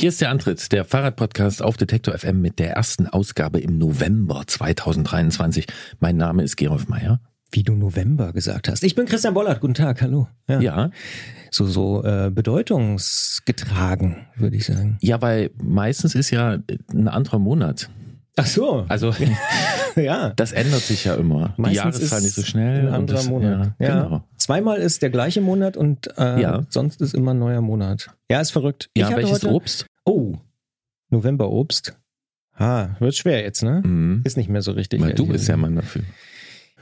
Hier ist der Antritt, der Fahrradpodcast auf Detektor FM mit der ersten Ausgabe im November 2023. Mein Name ist Gerolf Meyer. Wie du November gesagt hast. Ich bin Christian Bollert. Guten Tag, hallo. Ja. ja. So, so äh, bedeutungsgetragen, würde ich sagen. Ja, weil meistens ist ja ein anderer Monat. Ach so. Also ja, das ändert sich ja immer. Meistens Die Jahreszahl nicht so schnell. Ein anderer das, Monat. Ja, ja. Genau. Zweimal ist der gleiche Monat und äh, ja. sonst ist immer ein neuer Monat. Ja, ist verrückt. Ja, welches heute, Obst? Oh, November-Obst. Ah, wird schwer jetzt, ne? Mhm. Ist nicht mehr so richtig. Weil du bist ja Mann dafür.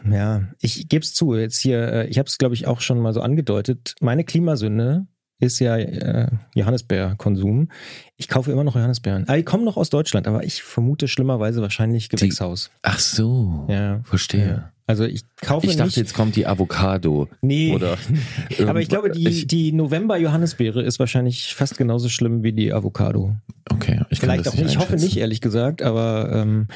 Ja, ich gebe es zu. Jetzt hier, äh, ich habe es glaube ich auch schon mal so angedeutet. Meine Klimasünde ist ja äh, Johannisbeerkonsum. Ich kaufe immer noch Johannisbeeren. Ah, die kommen noch aus Deutschland, aber ich vermute schlimmerweise wahrscheinlich Gewächshaus. Die, ach so. Ja. Verstehe. Ja. Also ich kaufe Ich dachte, nicht, jetzt kommt die Avocado. Nee. Oder aber ich glaube, die, die November-Johannisbeere ist wahrscheinlich fast genauso schlimm wie die Avocado. Okay. Ich Vielleicht auch nicht. Ich hoffe nicht, ehrlich gesagt, aber ähm,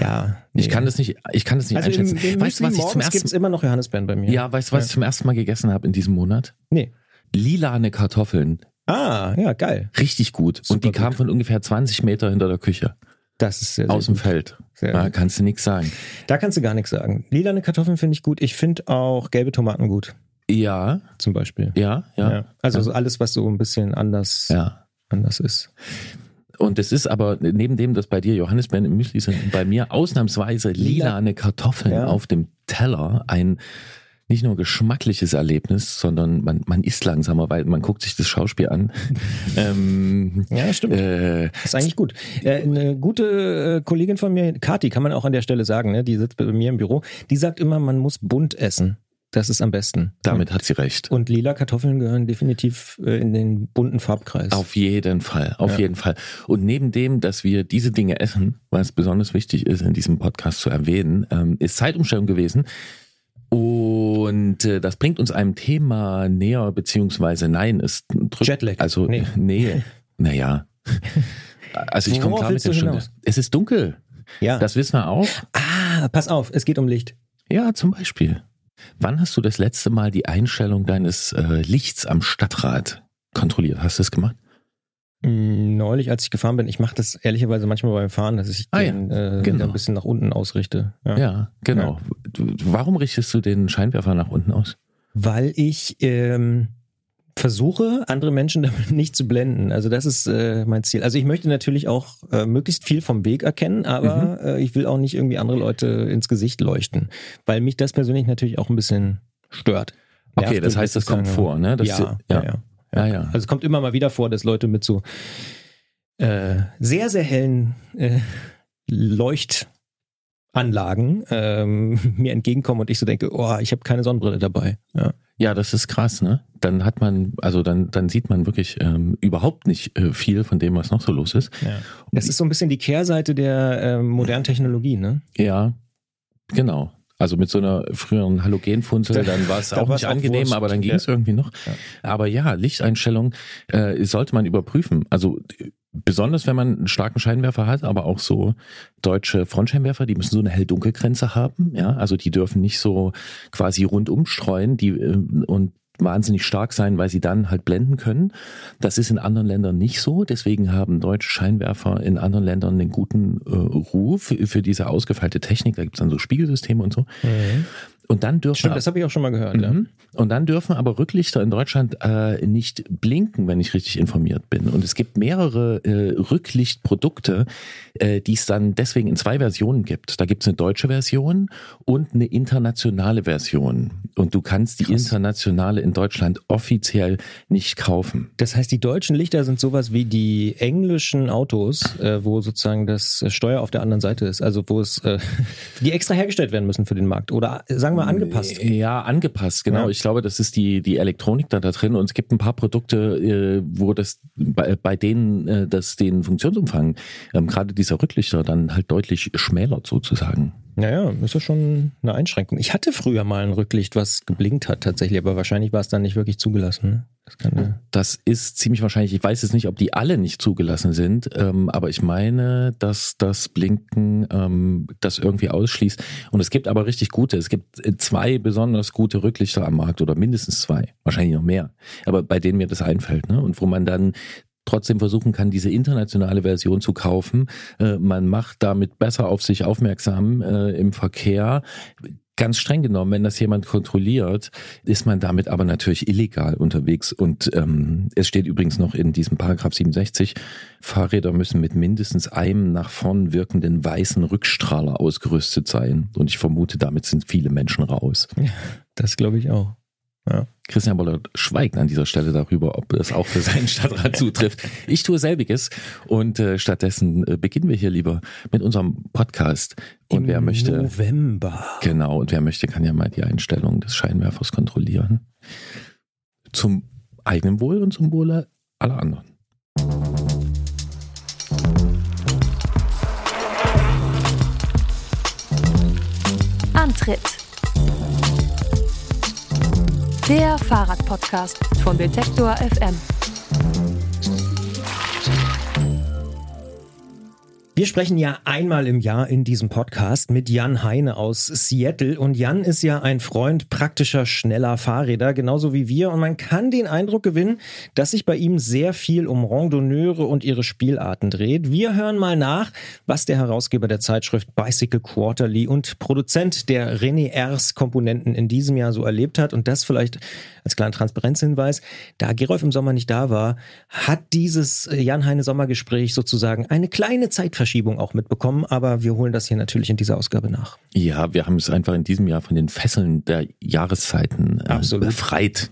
ja. Nee. Ich kann das nicht, ich kann das nicht also einschätzen. Im, im weißt du, was ich zum ersten gibt's immer noch Johannisbeeren bei mir. Ja, weißt du, was ja. ich zum ersten Mal gegessen habe in diesem Monat? Nee. Lilane Kartoffeln. Ah, ja, geil. Richtig gut. Super Und die kamen von ungefähr 20 Meter hinter der Küche. Das ist sehr, sehr Aus dem Feld. Sehr da kannst du nichts sagen. Da kannst du gar nichts sagen. Lilane Kartoffeln finde ich gut. Ich finde auch gelbe Tomaten gut. Ja. Zum Beispiel. Ja, ja. ja. Also ja. Alles, was so ein bisschen anders, ja. anders ist. Und es ist aber neben dem, dass bei dir Johannisbeeren im Müsli sind, bei mir ausnahmsweise lilane Kartoffeln ja. auf dem Teller ein nicht nur geschmackliches Erlebnis, sondern man, man isst langsamer, weil man guckt sich das Schauspiel an. ähm, ja, stimmt. Äh, ist eigentlich gut. Äh, eine gute äh, Kollegin von mir, Kati, kann man auch an der Stelle sagen, ne? die sitzt bei mir im Büro, die sagt immer, man muss bunt essen. Das ist am besten. Damit hat sie recht. Und lila Kartoffeln gehören definitiv äh, in den bunten Farbkreis. Auf jeden Fall, auf ja. jeden Fall. Und neben dem, dass wir diese Dinge essen, was besonders wichtig ist, in diesem Podcast zu erwähnen, ähm, ist Zeitumstellung gewesen. Und äh, das bringt uns einem Thema näher, beziehungsweise nein, es drückt, Jetlag. Also nee, nee naja. Also ich komme klar mit der Stunde. Es ist dunkel. Ja. Das wissen wir auch. Ah, pass auf, es geht um Licht. Ja, zum Beispiel. Wann hast du das letzte Mal die Einstellung deines äh, Lichts am Stadtrat kontrolliert? Hast du das gemacht? Neulich, als ich gefahren bin, ich mache das ehrlicherweise manchmal beim Fahren, dass ich ah, den ja, äh, genau. ein bisschen nach unten ausrichte. Ja, ja genau. Ja. Warum richtest du den Scheinwerfer nach unten aus? Weil ich ähm, versuche, andere Menschen damit nicht zu blenden. Also das ist äh, mein Ziel. Also ich möchte natürlich auch äh, möglichst viel vom Weg erkennen, aber mhm. äh, ich will auch nicht irgendwie andere Leute ins Gesicht leuchten, weil mich das persönlich natürlich auch ein bisschen stört. Okay, das heißt, das kommt vor, ne? Das ja, ja, ja. Ja, ja. Also es kommt immer mal wieder vor, dass Leute mit so äh, sehr, sehr hellen äh, Leuchtanlagen ähm, mir entgegenkommen und ich so denke, oh, ich habe keine Sonnenbrille dabei. Ja. Ja, das ist krass, ne? Dann hat man, also dann, dann sieht man wirklich ähm, überhaupt nicht äh, viel von dem, was noch so los ist. Ja. Das ist so ein bisschen die Kehrseite der äh, modernen Technologie, ne? Ja, genau. Also mit so einer früheren Halogenfunzel, dann war es auch nicht angenehm, aber dann ging es ja. irgendwie noch. Ja. Aber ja, Lichteinstellung äh, sollte man überprüfen. Also besonders wenn man einen starken Scheinwerfer hat, aber auch so deutsche Frontscheinwerfer, die müssen so eine hell-dunkel-Grenze haben. Ja, also die dürfen nicht so quasi rundum streuen. Die äh, und wahnsinnig stark sein, weil sie dann halt blenden können. Das ist in anderen Ländern nicht so. Deswegen haben deutsche Scheinwerfer in anderen Ländern einen guten äh, Ruf für diese ausgefeilte Technik. Da gibt es dann so Spiegelsysteme und so. Mhm. Und dann dürfen Stimmt, das habe ich auch schon mal gehört. Mhm. Ja. Und dann dürfen aber Rücklichter in Deutschland äh, nicht blinken, wenn ich richtig informiert bin. Und es gibt mehrere äh, Rücklichtprodukte, äh, die es dann deswegen in zwei Versionen gibt. Da gibt es eine deutsche Version und eine internationale Version. Und du kannst die Krass. internationale in Deutschland offiziell nicht kaufen. Das heißt, die deutschen Lichter sind sowas wie die englischen Autos, äh, wo sozusagen das Steuer auf der anderen Seite ist. Also wo es, äh, die extra hergestellt werden müssen für den Markt. Oder sagen wir mal angepasst. Ja, angepasst, genau. Ja. Ich glaube, das ist die, die Elektronik da, da drin und es gibt ein paar Produkte, äh, wo das bei, bei denen äh, das den Funktionsumfang, ähm, gerade dieser Rücklichter, dann halt deutlich schmälert sozusagen. Naja, ist ja schon eine Einschränkung. Ich hatte früher mal ein Rücklicht, was geblinkt hat tatsächlich, aber wahrscheinlich war es dann nicht wirklich zugelassen. Ne? Das, kann, das, ist ziemlich wahrscheinlich. Ich weiß jetzt nicht, ob die alle nicht zugelassen sind, ähm, aber ich meine, dass das Blinken ähm, das irgendwie ausschließt. Und es gibt aber richtig gute. Es gibt äh, zwei besonders gute Rücklichter am Markt oder mindestens zwei, wahrscheinlich noch mehr. Aber bei denen mir das einfällt, ne? Und wo man dann trotzdem versuchen kann, diese internationale Version zu kaufen. Äh, man macht damit besser auf sich aufmerksam äh, im Verkehr ganz streng genommen, wenn das jemand kontrolliert, ist man damit aber natürlich illegal unterwegs. Und ähm, es steht übrigens noch in diesem Paragraph 67, Fahrräder müssen mit mindestens einem nach vorn wirkenden weißen Rückstrahler ausgerüstet sein. Und ich vermute, damit sind viele Menschen raus. Das glaube ich auch. Ja. Christian Bollert schweigt an dieser Stelle darüber, ob das auch für seinen Stadtrat zutrifft. Ich tue selbiges und äh, stattdessen äh, beginnen wir hier lieber mit unserem Podcast. Und Im wer möchte. November. Genau, und wer möchte, kann ja mal die Einstellung des Scheinwerfers kontrollieren. Zum eigenen Wohl und zum Wohle aller anderen. Antritt der Fahrradpodcast von Detektor FM. Wir sprechen ja einmal im Jahr in diesem Podcast mit Jan Heine aus Seattle. Und Jan ist ja ein Freund praktischer, schneller Fahrräder, genauso wie wir. Und man kann den Eindruck gewinnen, dass sich bei ihm sehr viel um Randonneure und ihre Spielarten dreht. Wir hören mal nach, was der Herausgeber der Zeitschrift Bicycle Quarterly und Produzent der René Ers Komponenten in diesem Jahr so erlebt hat. Und das vielleicht als kleiner Transparenzhinweis, da Gerolf im Sommer nicht da war, hat dieses Jan Heine Sommergespräch sozusagen eine kleine Zeitverschiebung Verschiebung auch mitbekommen, aber wir holen das hier natürlich in dieser Ausgabe nach. Ja, wir haben es einfach in diesem Jahr von den Fesseln der Jahreszeiten äh, befreit.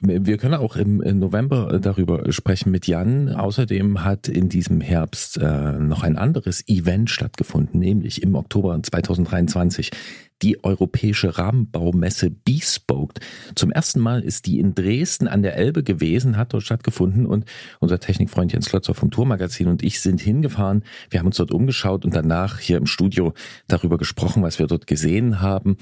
Wir können auch im November darüber sprechen mit Jan. Außerdem hat in diesem Herbst äh, noch ein anderes Event stattgefunden, nämlich im Oktober 2023 die europäische Rahmenbaumesse Bespoke. Zum ersten Mal ist die in Dresden an der Elbe gewesen, hat dort stattgefunden und unser Technikfreund Jens Klotzer vom Tourmagazin und ich sind hingefahren. Wir haben uns dort umgeschaut und danach hier im Studio darüber gesprochen, was wir dort gesehen haben.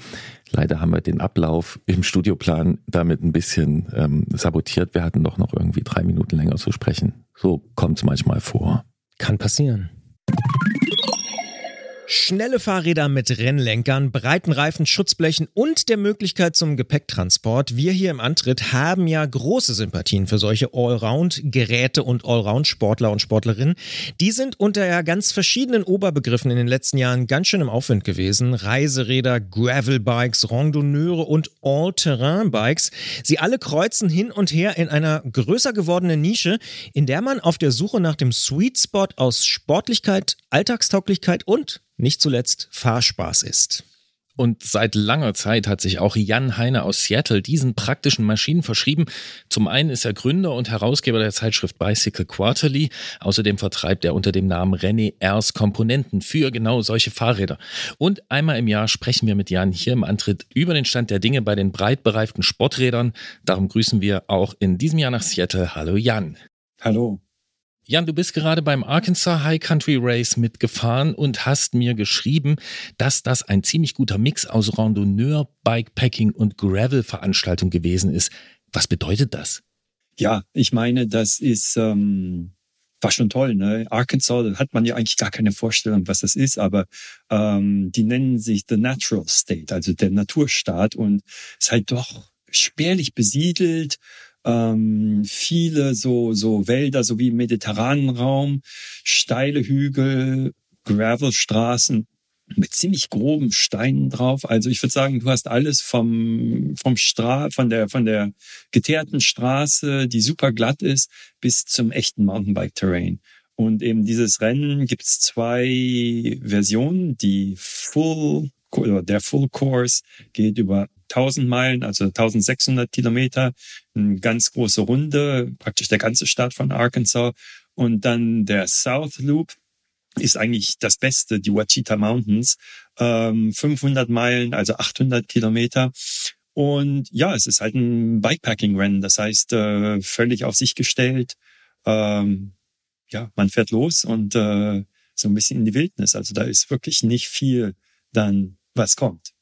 Leider haben wir den Ablauf im Studioplan damit ein bisschen ähm, sabotiert. Wir hatten doch noch irgendwie drei Minuten länger zu sprechen. So kommt es manchmal vor. Kann passieren. Schnelle Fahrräder mit Rennlenkern, breiten Reifen, Schutzblechen und der Möglichkeit zum Gepäcktransport. Wir hier im Antritt haben ja große Sympathien für solche Allround-Geräte und Allround-Sportler und Sportlerinnen. Die sind unter ja ganz verschiedenen Oberbegriffen in den letzten Jahren ganz schön im Aufwind gewesen. Reiseräder, Gravelbikes, Randonneure und All-Terrain-Bikes. Sie alle kreuzen hin und her in einer größer gewordenen Nische, in der man auf der Suche nach dem Sweet Spot aus Sportlichkeit, Alltagstauglichkeit und nicht zuletzt Fahrspaß ist. Und seit langer Zeit hat sich auch Jan Heine aus Seattle diesen praktischen Maschinen verschrieben. Zum einen ist er Gründer und Herausgeber der Zeitschrift Bicycle Quarterly. Außerdem vertreibt er unter dem Namen René Ers Komponenten für genau solche Fahrräder. Und einmal im Jahr sprechen wir mit Jan hier im Antritt über den Stand der Dinge bei den breit bereiften Sporträdern. Darum grüßen wir auch in diesem Jahr nach Seattle. Hallo Jan. Hallo. Jan, du bist gerade beim Arkansas High Country Race mitgefahren und hast mir geschrieben, dass das ein ziemlich guter Mix aus Randonneur, Bikepacking und Gravel-Veranstaltung gewesen ist. Was bedeutet das? Ja, ich meine, das ist ähm, war schon toll. Ne? Arkansas da hat man ja eigentlich gar keine Vorstellung, was das ist, aber ähm, die nennen sich The Natural State, also der Naturstaat und ist halt doch spärlich besiedelt ähm, viele so, so Wälder, so wie im mediterranen Raum, steile Hügel, Gravelstraßen mit ziemlich groben Steinen drauf. Also ich würde sagen, du hast alles vom, vom Stra von der, von der geteerten Straße, die super glatt ist, bis zum echten Mountainbike-Terrain. Und eben dieses Rennen gibt's zwei Versionen. Die Full, oder der Full Course geht über 1000 Meilen, also 1600 Kilometer, eine ganz große Runde, praktisch der ganze Staat von Arkansas. Und dann der South Loop ist eigentlich das Beste, die Wachita Mountains, ähm, 500 Meilen, also 800 Kilometer. Und ja, es ist halt ein Bikepacking-Rennen, das heißt äh, völlig auf sich gestellt. Ähm, ja, man fährt los und äh, so ein bisschen in die Wildnis. Also da ist wirklich nicht viel dann, was kommt.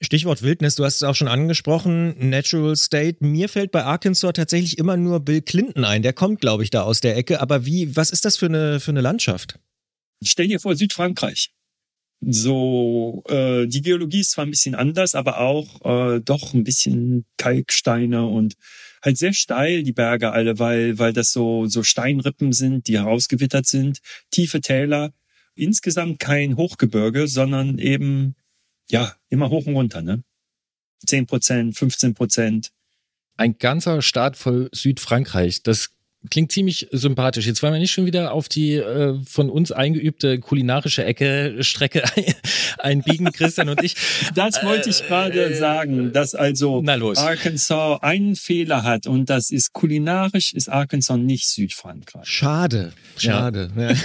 Stichwort Wildnis, du hast es auch schon angesprochen, Natural State. Mir fällt bei Arkansas tatsächlich immer nur Bill Clinton ein. Der kommt, glaube ich, da aus der Ecke. Aber wie, was ist das für eine, für eine Landschaft? Stell dir vor, Südfrankreich. So, äh, die Geologie ist zwar ein bisschen anders, aber auch äh, doch ein bisschen Kalksteine und halt sehr steil, die Berge alle, weil, weil das so, so Steinrippen sind, die herausgewittert sind, tiefe Täler. Insgesamt kein Hochgebirge, sondern eben, ja, immer hoch und runter, ne? 10 Prozent, 15 Prozent. Ein ganzer Staat voll Südfrankreich. Das Klingt ziemlich sympathisch. Jetzt wollen wir nicht schon wieder auf die äh, von uns eingeübte kulinarische Ecke Strecke einbiegen, Christian und ich. Das wollte ich gerade äh, sagen, dass also Arkansas einen Fehler hat und das ist kulinarisch ist Arkansas nicht Südfrankreich. Schade, schade. Ja. Ja.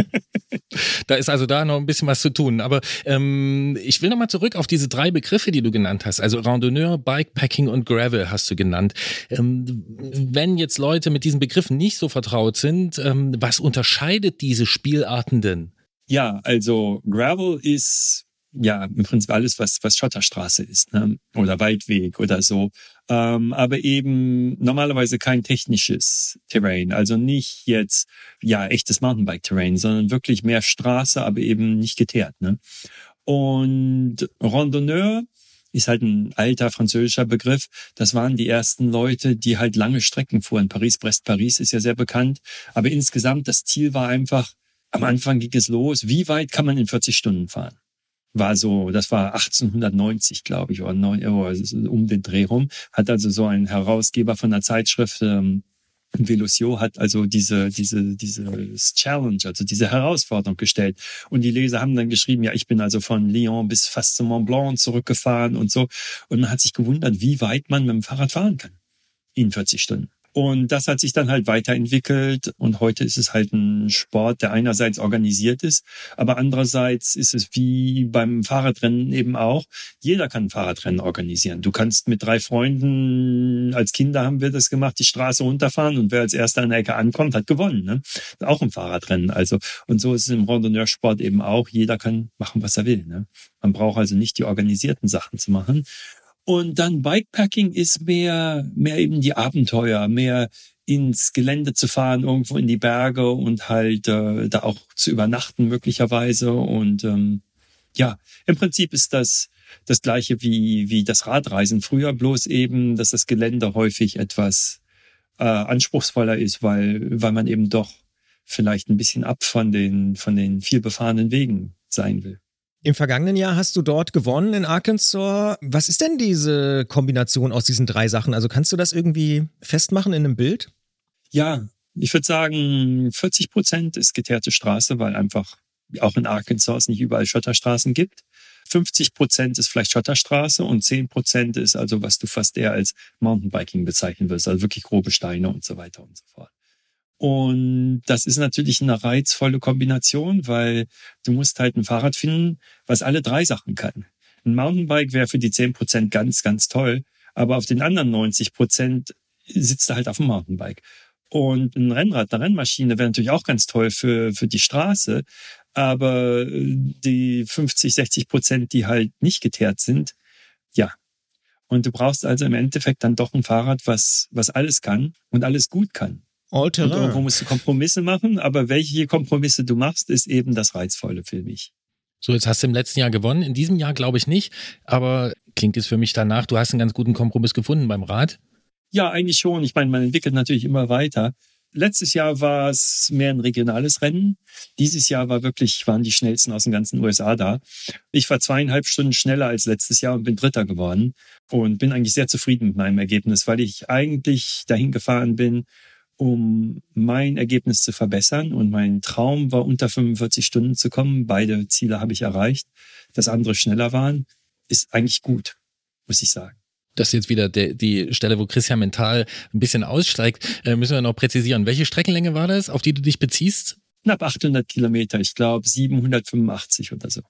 da ist also da noch ein bisschen was zu tun. Aber ähm, ich will nochmal zurück auf diese drei Begriffe, die du genannt hast. Also Randonneur, Bikepacking und Gravel hast du genannt. Ähm, wenn jetzt Leute mit diesen Begriffen nicht so vertraut sind, ähm, was unterscheidet diese Spielarten denn? Ja, also Gravel ist ja im Prinzip alles, was, was Schotterstraße ist, ne? oder Waldweg oder so. Ähm, aber eben normalerweise kein technisches Terrain, also nicht jetzt ja echtes Mountainbike-Terrain, sondern wirklich mehr Straße, aber eben nicht geteert. Ne? Und Randonneur ist halt ein alter französischer Begriff. Das waren die ersten Leute, die halt lange Strecken fuhren. Paris, Brest, Paris ist ja sehr bekannt. Aber insgesamt das Ziel war einfach, am Anfang ging es los. Wie weit kann man in 40 Stunden fahren? War so, das war 1890, glaube ich, oder um den Dreh rum. Hat also so ein Herausgeber von der Zeitschrift ähm, Velocio hat also diese, diese, diese Challenge, also diese Herausforderung gestellt. Und die Leser haben dann geschrieben, ja, ich bin also von Lyon bis fast zum Mont Blanc zurückgefahren und so. Und man hat sich gewundert, wie weit man mit dem Fahrrad fahren kann. In 40 Stunden. Und das hat sich dann halt weiterentwickelt und heute ist es halt ein Sport, der einerseits organisiert ist, aber andererseits ist es wie beim Fahrradrennen eben auch. Jeder kann ein Fahrradrennen organisieren. Du kannst mit drei Freunden, als Kinder haben wir das gemacht, die Straße runterfahren und wer als erster an der Ecke ankommt, hat gewonnen. Ne? Auch im Fahrradrennen. Also, und so ist es im Randonneursport eben auch. Jeder kann machen, was er will. Ne? Man braucht also nicht die organisierten Sachen zu machen. Und dann Bikepacking ist mehr, mehr eben die Abenteuer, mehr ins Gelände zu fahren, irgendwo in die Berge und halt äh, da auch zu übernachten möglicherweise. Und ähm, ja, im Prinzip ist das das gleiche wie, wie das Radreisen früher, bloß eben, dass das Gelände häufig etwas äh, anspruchsvoller ist, weil, weil man eben doch vielleicht ein bisschen ab von den, von den viel befahrenen Wegen sein will. Im vergangenen Jahr hast du dort gewonnen in Arkansas. Was ist denn diese Kombination aus diesen drei Sachen? Also kannst du das irgendwie festmachen in einem Bild? Ja, ich würde sagen, 40 Prozent ist geteerte Straße, weil einfach auch in Arkansas es nicht überall Schotterstraßen gibt. 50 Prozent ist vielleicht Schotterstraße und 10 Prozent ist also, was du fast eher als Mountainbiking bezeichnen würdest, also wirklich grobe Steine und so weiter und so fort. Und das ist natürlich eine reizvolle Kombination, weil du musst halt ein Fahrrad finden, was alle drei Sachen kann. Ein Mountainbike wäre für die zehn Prozent ganz, ganz toll, aber auf den anderen 90 Prozent sitzt er halt auf dem Mountainbike. Und ein Rennrad, eine Rennmaschine wäre natürlich auch ganz toll für, für die Straße, aber die 50, 60 Prozent, die halt nicht geteert sind, ja. Und du brauchst also im Endeffekt dann doch ein Fahrrad, was, was alles kann und alles gut kann. All-Terrain. Und irgendwo musst du Kompromisse machen, aber welche Kompromisse du machst, ist eben das Reizvolle für mich. So, jetzt hast du im letzten Jahr gewonnen. In diesem Jahr glaube ich nicht, aber klingt es für mich danach, du hast einen ganz guten Kompromiss gefunden beim Rad. Ja, eigentlich schon. Ich meine, man entwickelt natürlich immer weiter. Letztes Jahr war es mehr ein regionales Rennen. Dieses Jahr war wirklich, waren die schnellsten aus den ganzen USA da. Ich war zweieinhalb Stunden schneller als letztes Jahr und bin Dritter geworden und bin eigentlich sehr zufrieden mit meinem Ergebnis, weil ich eigentlich dahin gefahren bin, um mein Ergebnis zu verbessern. Und mein Traum war, unter 45 Stunden zu kommen. Beide Ziele habe ich erreicht. Dass andere schneller waren, ist eigentlich gut, muss ich sagen. Das ist jetzt wieder der, die Stelle, wo Christian mental ein bisschen aussteigt. Äh, müssen wir noch präzisieren. Welche Streckenlänge war das, auf die du dich beziehst? Knapp 800 Kilometer. Ich glaube 785 oder so.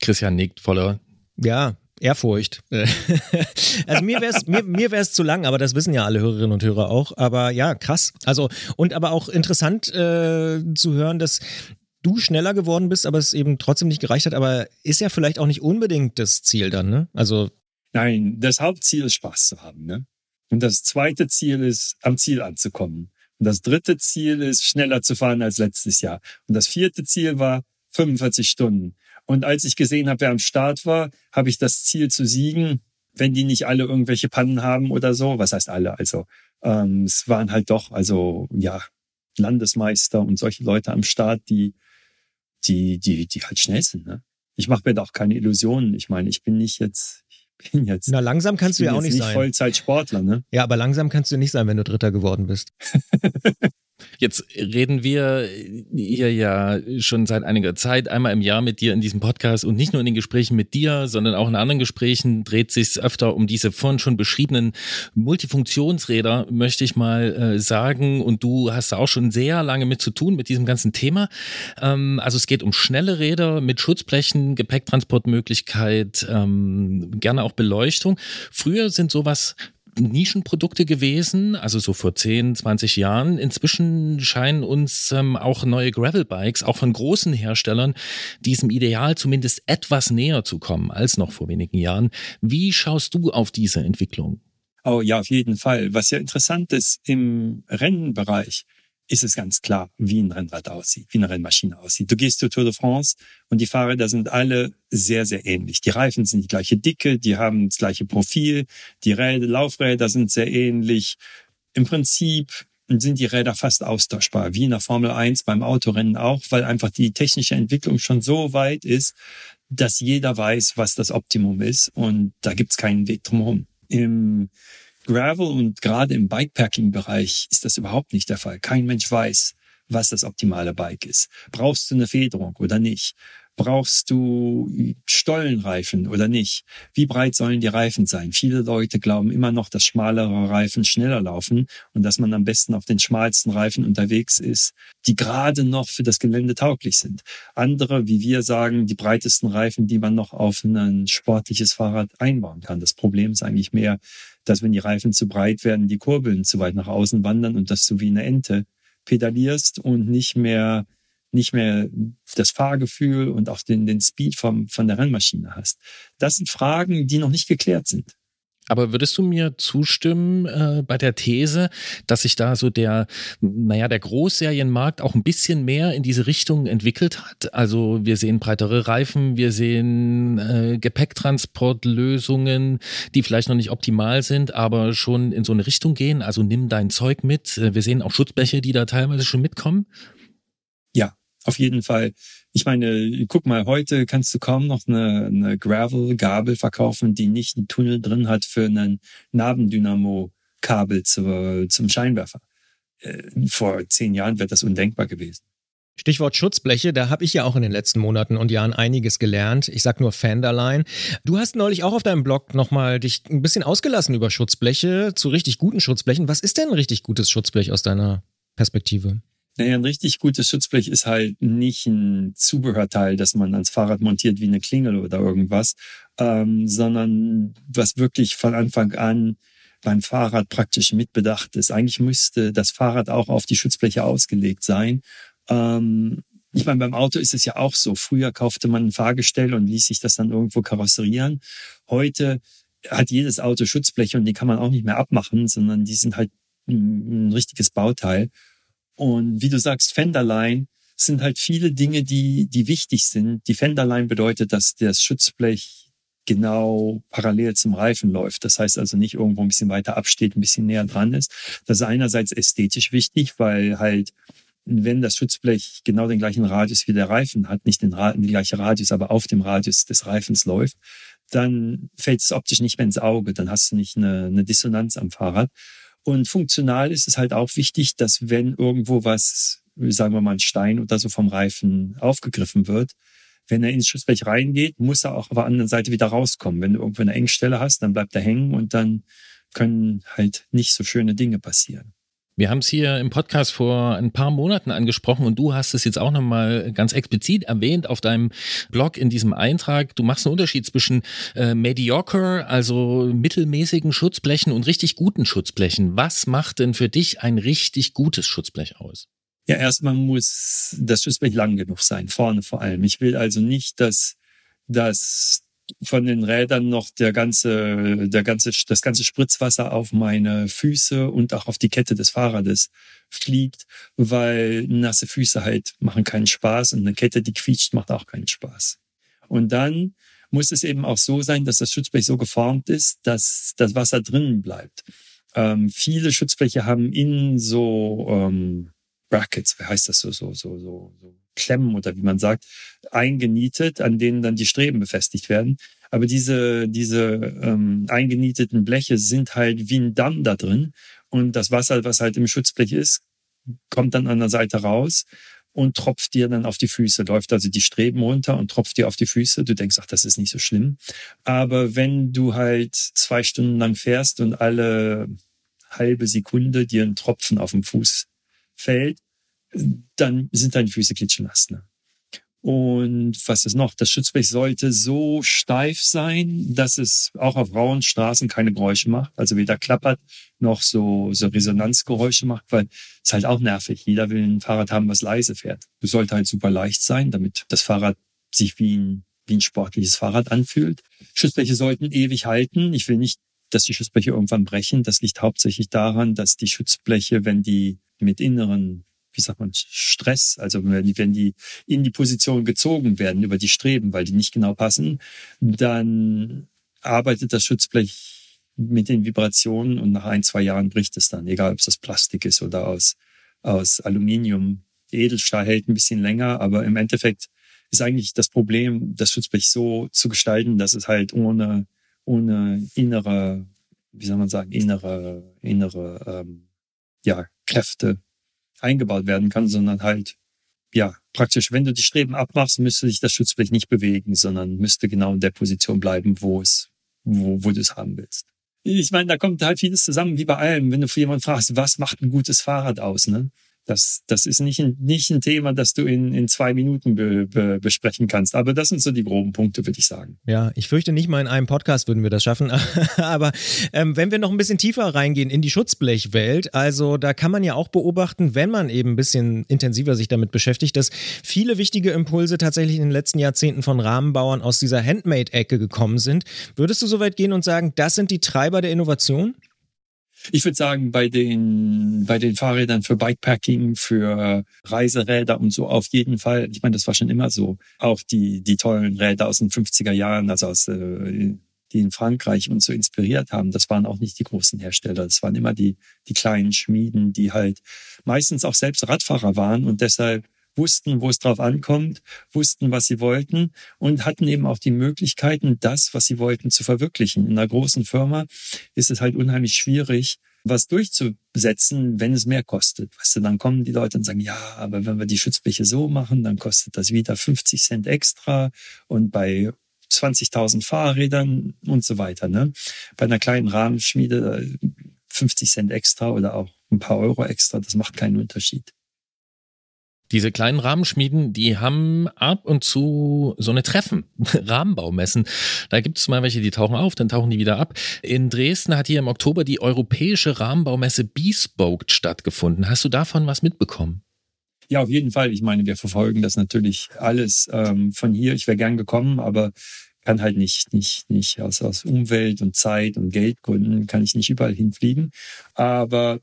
Christian nickt voller. Ja, Ehrfurcht. also mir wäre es mir, mir wär's zu lang, aber das wissen ja alle Hörerinnen und Hörer auch. Aber ja, krass. Also und aber auch interessant äh, zu hören, dass du schneller geworden bist, aber es eben trotzdem nicht gereicht hat. Aber ist ja vielleicht auch nicht unbedingt das Ziel dann, ne? Also nein, das Hauptziel ist Spaß zu haben, ne? Und das zweite Ziel ist, am Ziel anzukommen. Und das dritte Ziel ist, schneller zu fahren als letztes Jahr. Und das vierte Ziel war 45 Stunden. Und als ich gesehen habe, wer am Start war, habe ich das Ziel zu siegen wenn die nicht alle irgendwelche Pannen haben oder so. Was heißt alle? Also ähm, es waren halt doch, also ja, Landesmeister und solche Leute am Start, die, die, die, die halt schnell sind. Ne? Ich mache mir da auch keine Illusionen. Ich meine, ich bin nicht jetzt, ich bin jetzt. Na, langsam kannst du ja auch nicht, nicht sein. Vollzeitsportler, ne? Ja, aber langsam kannst du nicht sein, wenn du Dritter geworden bist. Jetzt reden wir hier ja schon seit einiger Zeit einmal im Jahr mit dir in diesem Podcast und nicht nur in den Gesprächen mit dir, sondern auch in anderen Gesprächen dreht sich öfter um diese vorhin schon beschriebenen Multifunktionsräder, möchte ich mal äh, sagen. Und du hast da auch schon sehr lange mit zu tun mit diesem ganzen Thema. Ähm, also es geht um schnelle Räder mit Schutzblechen, Gepäcktransportmöglichkeit, ähm, gerne auch Beleuchtung. Früher sind sowas Nischenprodukte gewesen, also so vor 10, 20 Jahren. Inzwischen scheinen uns ähm, auch neue Gravelbikes, auch von großen Herstellern, diesem Ideal zumindest etwas näher zu kommen als noch vor wenigen Jahren. Wie schaust du auf diese Entwicklung? Oh ja, auf jeden Fall. Was ja interessant ist im Rennenbereich, ist es ganz klar, wie ein Rennrad aussieht, wie eine Rennmaschine aussieht. Du gehst zur Tour de France und die Fahrräder sind alle sehr, sehr ähnlich. Die Reifen sind die gleiche Dicke, die haben das gleiche Profil, die Räder, Laufräder sind sehr ähnlich. Im Prinzip sind die Räder fast austauschbar, wie in der Formel 1 beim Autorennen auch, weil einfach die technische Entwicklung schon so weit ist, dass jeder weiß, was das Optimum ist und da gibt's keinen Weg drumherum. Gravel und gerade im Bikepacking-Bereich ist das überhaupt nicht der Fall. Kein Mensch weiß, was das optimale Bike ist. Brauchst du eine Federung oder nicht? Brauchst du Stollenreifen oder nicht? Wie breit sollen die Reifen sein? Viele Leute glauben immer noch, dass schmalere Reifen schneller laufen und dass man am besten auf den schmalsten Reifen unterwegs ist, die gerade noch für das Gelände tauglich sind. Andere, wie wir sagen, die breitesten Reifen, die man noch auf ein sportliches Fahrrad einbauen kann. Das Problem ist eigentlich mehr, dass wenn die Reifen zu breit werden, die Kurbeln zu weit nach außen wandern und dass du wie eine Ente pedalierst und nicht mehr nicht mehr das Fahrgefühl und auch den, den Speed vom, von der Rennmaschine hast. Das sind Fragen, die noch nicht geklärt sind. Aber würdest du mir zustimmen äh, bei der These, dass sich da so der, naja, der Großserienmarkt auch ein bisschen mehr in diese Richtung entwickelt hat? Also wir sehen breitere Reifen, wir sehen äh, Gepäcktransportlösungen, die vielleicht noch nicht optimal sind, aber schon in so eine Richtung gehen. Also nimm dein Zeug mit. Äh, wir sehen auch Schutzbleche, die da teilweise schon mitkommen. Ja, auf jeden Fall. Ich meine, guck mal, heute kannst du kaum noch eine, eine Gravel-Gabel verkaufen, die nicht einen Tunnel drin hat für einen Nabendynamo-Kabel zur, zum Scheinwerfer. Äh, vor zehn Jahren wäre das undenkbar gewesen. Stichwort Schutzbleche, da habe ich ja auch in den letzten Monaten und Jahren einiges gelernt. Ich sag nur Fenderline. Du hast neulich auch auf deinem Blog nochmal dich ein bisschen ausgelassen über Schutzbleche, zu richtig guten Schutzblechen. Was ist denn ein richtig gutes Schutzblech aus deiner Perspektive? Naja, ein richtig gutes Schutzblech ist halt nicht ein Zubehörteil, das man ans Fahrrad montiert wie eine Klingel oder irgendwas, ähm, sondern was wirklich von Anfang an beim Fahrrad praktisch mitbedacht ist. Eigentlich müsste das Fahrrad auch auf die Schutzbleche ausgelegt sein. Ähm, ich meine, beim Auto ist es ja auch so. Früher kaufte man ein Fahrgestell und ließ sich das dann irgendwo karosserieren. Heute hat jedes Auto Schutzbleche und die kann man auch nicht mehr abmachen, sondern die sind halt ein, ein richtiges Bauteil. Und wie du sagst, Fenderline sind halt viele Dinge, die, die wichtig sind. Die Fenderline bedeutet, dass das Schutzblech genau parallel zum Reifen läuft. Das heißt also nicht irgendwo ein bisschen weiter absteht, ein bisschen näher dran ist. Das ist einerseits ästhetisch wichtig, weil halt, wenn das Schutzblech genau den gleichen Radius wie der Reifen hat, nicht den, den gleichen Radius, aber auf dem Radius des Reifens läuft, dann fällt es optisch nicht mehr ins Auge. Dann hast du nicht eine, eine Dissonanz am Fahrrad. Und funktional ist es halt auch wichtig, dass wenn irgendwo was, sagen wir mal ein Stein oder so vom Reifen aufgegriffen wird, wenn er ins Schutzblech reingeht, muss er auch auf der anderen Seite wieder rauskommen. Wenn du irgendwo eine Engstelle hast, dann bleibt er hängen und dann können halt nicht so schöne Dinge passieren. Wir haben es hier im Podcast vor ein paar Monaten angesprochen und du hast es jetzt auch nochmal ganz explizit erwähnt auf deinem Blog in diesem Eintrag. Du machst einen Unterschied zwischen äh, mediocre, also mittelmäßigen Schutzblechen und richtig guten Schutzblechen. Was macht denn für dich ein richtig gutes Schutzblech aus? Ja, erstmal muss das Schutzblech lang genug sein, vorne vor allem. Ich will also nicht, dass, dass von den Rädern noch der ganze, der ganze, das ganze Spritzwasser auf meine Füße und auch auf die Kette des Fahrrades fliegt, weil nasse Füße halt machen keinen Spaß und eine Kette, die quietscht, macht auch keinen Spaß. Und dann muss es eben auch so sein, dass das Schutzblech so geformt ist, dass das Wasser drinnen bleibt. Ähm, viele Schutzbleche haben innen so ähm, Brackets, wie heißt das so, so, so, so, so Klemmen oder wie man sagt, eingenietet, an denen dann die Streben befestigt werden. Aber diese, diese ähm, eingenieteten Bleche sind halt wie ein Damm da drin. Und das Wasser, was halt im Schutzblech ist, kommt dann an der Seite raus und tropft dir dann auf die Füße, läuft also die Streben runter und tropft dir auf die Füße. Du denkst, ach, das ist nicht so schlimm. Aber wenn du halt zwei Stunden lang fährst und alle halbe Sekunde dir ein Tropfen auf dem Fuß fällt, dann sind deine Füße klitschnass. Ne? Und was ist noch? Das Schutzblech sollte so steif sein, dass es auch auf rauen Straßen keine Geräusche macht. Also weder klappert noch so, so Resonanzgeräusche macht, weil es halt auch nervig. Jeder will ein Fahrrad haben, was leise fährt. Es sollte halt super leicht sein, damit das Fahrrad sich wie ein, wie ein sportliches Fahrrad anfühlt. Schutzbleche sollten ewig halten. Ich will nicht, dass die Schutzbleche irgendwann brechen. Das liegt hauptsächlich daran, dass die Schutzbleche, wenn die mit inneren wie sagt man, Stress, also wenn die, wenn die in die Position gezogen werden über die Streben, weil die nicht genau passen, dann arbeitet das Schutzblech mit den Vibrationen und nach ein, zwei Jahren bricht es dann, egal ob es das Plastik ist oder aus, aus Aluminium. Edelstahl hält ein bisschen länger, aber im Endeffekt ist eigentlich das Problem, das Schutzblech so zu gestalten, dass es halt ohne, ohne innere, wie soll man sagen, innere, innere ähm, ja, Kräfte eingebaut werden kann, sondern halt, ja, praktisch, wenn du die Streben abmachst, müsste sich das Schutzblech nicht bewegen, sondern müsste genau in der Position bleiben, wo es, wo, wo du es haben willst. Ich meine, da kommt halt vieles zusammen, wie bei allem. Wenn du für jemanden fragst, was macht ein gutes Fahrrad aus, ne? Das, das ist nicht ein, nicht ein Thema, das du in, in zwei Minuten be, be, besprechen kannst. Aber das sind so die groben Punkte, würde ich sagen. Ja, ich fürchte nicht mal in einem Podcast würden wir das schaffen. Aber ähm, wenn wir noch ein bisschen tiefer reingehen in die Schutzblechwelt, also da kann man ja auch beobachten, wenn man eben ein bisschen intensiver sich damit beschäftigt, dass viele wichtige Impulse tatsächlich in den letzten Jahrzehnten von Rahmenbauern aus dieser Handmade-Ecke gekommen sind. Würdest du so weit gehen und sagen, das sind die Treiber der Innovation? Ich würde sagen, bei den, bei den Fahrrädern für Bikepacking, für Reiseräder und so auf jeden Fall. Ich meine, das war schon immer so. Auch die, die tollen Räder aus den 50er Jahren, also aus, äh, die in Frankreich uns so inspiriert haben, das waren auch nicht die großen Hersteller. Das waren immer die, die kleinen Schmieden, die halt meistens auch selbst Radfahrer waren und deshalb wussten, wo es drauf ankommt, wussten, was sie wollten und hatten eben auch die Möglichkeiten, das, was sie wollten, zu verwirklichen. In einer großen Firma ist es halt unheimlich schwierig, was durchzusetzen, wenn es mehr kostet. Weißt du, dann kommen die Leute und sagen, ja, aber wenn wir die Schutzbleche so machen, dann kostet das wieder 50 Cent extra und bei 20.000 Fahrrädern und so weiter. Ne? Bei einer kleinen Rahmenschmiede 50 äh, Cent extra oder auch ein paar Euro extra, das macht keinen Unterschied. Diese kleinen Rahmenschmieden, die haben ab und zu so eine Treffen, Rahmenbaumessen. Da gibt es mal welche, die tauchen auf, dann tauchen die wieder ab. In Dresden hat hier im Oktober die europäische Rahmenbaumesse Bespoke stattgefunden. Hast du davon was mitbekommen? Ja, auf jeden Fall. Ich meine, wir verfolgen das natürlich alles ähm, von hier. Ich wäre gern gekommen, aber kann halt nicht, nicht, nicht aus, aus Umwelt und Zeit und Geldgründen kann ich nicht überall hinfliegen. Aber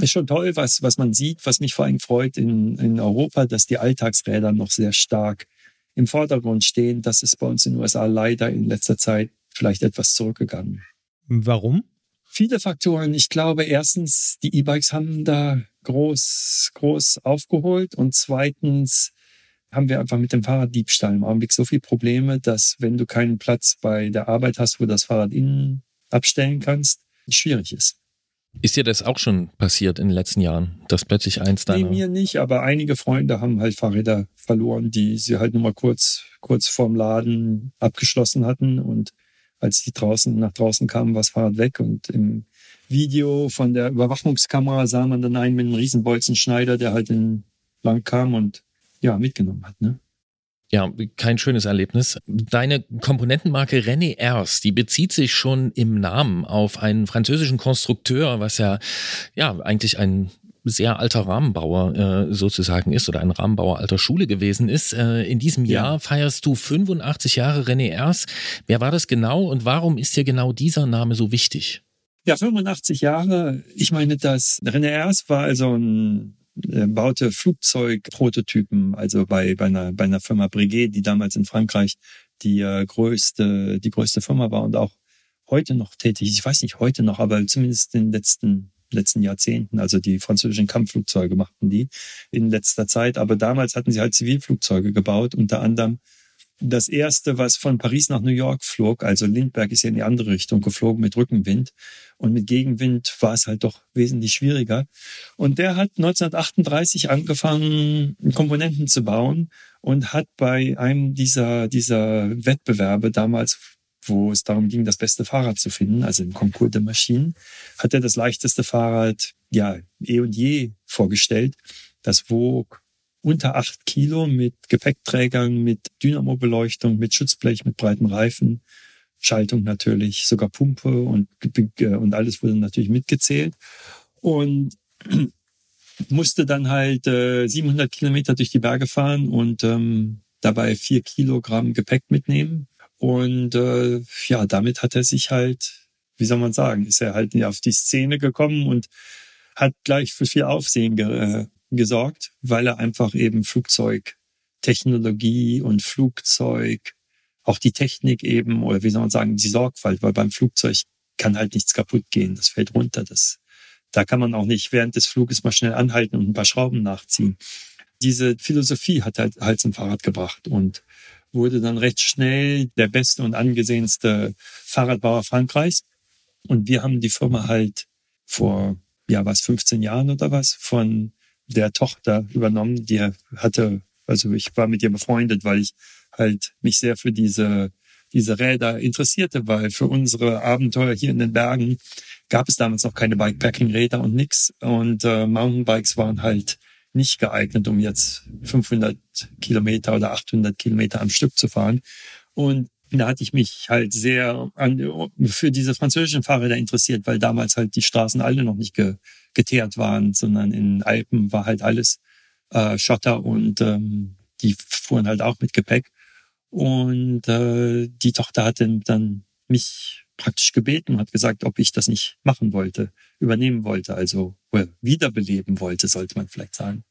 ist schon toll, was, was man sieht, was mich vor allem freut in, in Europa, dass die Alltagsräder noch sehr stark im Vordergrund stehen. Das ist bei uns in den USA leider in letzter Zeit vielleicht etwas zurückgegangen. Warum? Viele Faktoren. Ich glaube, erstens, die E-Bikes haben da groß, groß aufgeholt und zweitens haben wir einfach mit dem Fahrraddiebstahl im Augenblick so viele Probleme, dass wenn du keinen Platz bei der Arbeit hast, wo das Fahrrad innen abstellen kannst, schwierig ist. Ist dir das auch schon passiert in den letzten Jahren, dass plötzlich eins deiner... Nee, mir nicht, aber einige Freunde haben halt Fahrräder verloren, die sie halt nur mal kurz, kurz vorm Laden abgeschlossen hatten und als die draußen, nach draußen kamen, war das Fahrrad weg und im Video von der Überwachungskamera sah man dann einen mit einem Riesenbolzenschneider, der halt in lang kam und ja, mitgenommen hat, ne? Ja, kein schönes Erlebnis. Deine Komponentenmarke René Ers, die bezieht sich schon im Namen auf einen französischen Konstrukteur, was ja, ja, eigentlich ein sehr alter Rahmenbauer äh, sozusagen ist oder ein Rahmenbauer alter Schule gewesen ist. Äh, in diesem ja. Jahr feierst du 85 Jahre René Ers. Wer war das genau und warum ist dir genau dieser Name so wichtig? Ja, 85 Jahre. Ich meine, das René Ers war also ein baute Flugzeugprototypen, also bei, bei, einer, bei einer Firma Breguet, die damals in Frankreich die äh, größte, die größte Firma war und auch heute noch tätig. Ich weiß nicht heute noch, aber zumindest in den letzten letzten Jahrzehnten. Also die französischen Kampfflugzeuge machten die in letzter Zeit. Aber damals hatten sie halt Zivilflugzeuge gebaut, unter anderem das erste, was von Paris nach New York flog, also Lindbergh ist ja in die andere Richtung geflogen mit Rückenwind und mit Gegenwind war es halt doch wesentlich schwieriger. Und der hat 1938 angefangen, Komponenten zu bauen und hat bei einem dieser, dieser Wettbewerbe damals wo es darum ging, das beste Fahrrad zu finden, also im Konkurs der Maschinen, hat er das leichteste Fahrrad, ja, eh und je vorgestellt. Das wog unter acht Kilo mit Gepäckträgern, mit Dynamobeleuchtung, mit Schutzblech, mit breiten Reifen, Schaltung natürlich, sogar Pumpe und, und alles wurde natürlich mitgezählt. Und musste dann halt äh, 700 Kilometer durch die Berge fahren und ähm, dabei vier Kilogramm Gepäck mitnehmen. Und äh, ja, damit hat er sich halt, wie soll man sagen, ist er halt auf die Szene gekommen und hat gleich für viel Aufsehen ge äh, gesorgt, weil er einfach eben Flugzeugtechnologie und Flugzeug, auch die Technik eben, oder wie soll man sagen, die Sorgfalt, weil beim Flugzeug kann halt nichts kaputt gehen, das fällt runter, das, da kann man auch nicht während des Fluges mal schnell anhalten und ein paar Schrauben nachziehen. Diese Philosophie hat halt, halt zum Fahrrad gebracht und wurde dann recht schnell der beste und angesehenste Fahrradbauer Frankreichs. Und wir haben die Firma halt vor, ja, was, 15 Jahren oder was, von der Tochter übernommen. Die hatte, also ich war mit ihr befreundet, weil ich halt mich sehr für diese, diese Räder interessierte, weil für unsere Abenteuer hier in den Bergen gab es damals noch keine Bikepacking-Räder und nix. Und äh, Mountainbikes waren halt nicht geeignet, um jetzt 500 Kilometer oder 800 Kilometer am Stück zu fahren. Und da hatte ich mich halt sehr an, für diese französischen Fahrräder interessiert, weil damals halt die Straßen alle noch nicht ge, geteert waren, sondern in Alpen war halt alles äh, Schotter und ähm, die fuhren halt auch mit Gepäck. Und äh, die Tochter hatte dann mich praktisch gebeten und hat gesagt, ob ich das nicht machen wollte, übernehmen wollte, also wiederbeleben wollte, sollte man vielleicht sagen.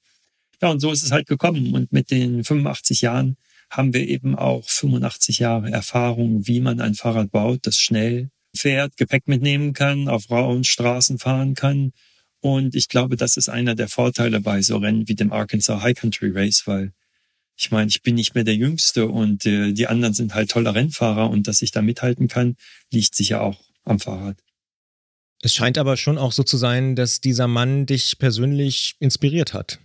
Ja, und so ist es halt gekommen. Und mit den 85 Jahren haben wir eben auch 85 Jahre Erfahrung, wie man ein Fahrrad baut, das schnell fährt, Gepäck mitnehmen kann, auf rauen Straßen fahren kann. Und ich glaube, das ist einer der Vorteile bei so Rennen wie dem Arkansas High Country Race, weil ich meine, ich bin nicht mehr der Jüngste und äh, die anderen sind halt tolle Rennfahrer und dass ich da mithalten kann, liegt sicher auch am Fahrrad. Es scheint aber schon auch so zu sein, dass dieser Mann dich persönlich inspiriert hat.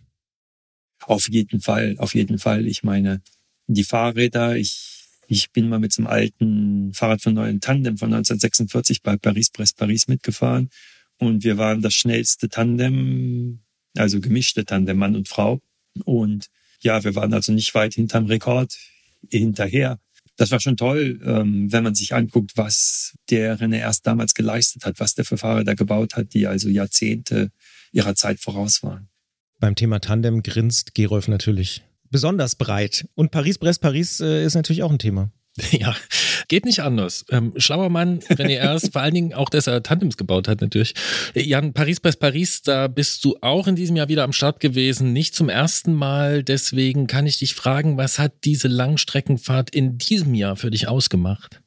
Auf jeden Fall, auf jeden Fall. Ich meine, die Fahrräder, ich, ich bin mal mit so einem alten Fahrrad von neuen Tandem von 1946 bei Paris-Brest-Paris mitgefahren und wir waren das schnellste Tandem, also gemischte Tandem Mann und Frau. Und ja, wir waren also nicht weit hinterm Rekord hinterher. Das war schon toll, ähm, wenn man sich anguckt, was der René erst damals geleistet hat, was der für Fahrräder gebaut hat, die also Jahrzehnte ihrer Zeit voraus waren. Beim Thema Tandem grinst Gerolf natürlich besonders breit. Und Paris-Brest-Paris äh, ist natürlich auch ein Thema. Ja, geht nicht anders. Ähm, schlauer Mann, René Erst, vor allen Dingen auch, dass er Tandems gebaut hat natürlich. Jan, Paris-Brest-Paris, da bist du auch in diesem Jahr wieder am Start gewesen, nicht zum ersten Mal. Deswegen kann ich dich fragen, was hat diese Langstreckenfahrt in diesem Jahr für dich ausgemacht?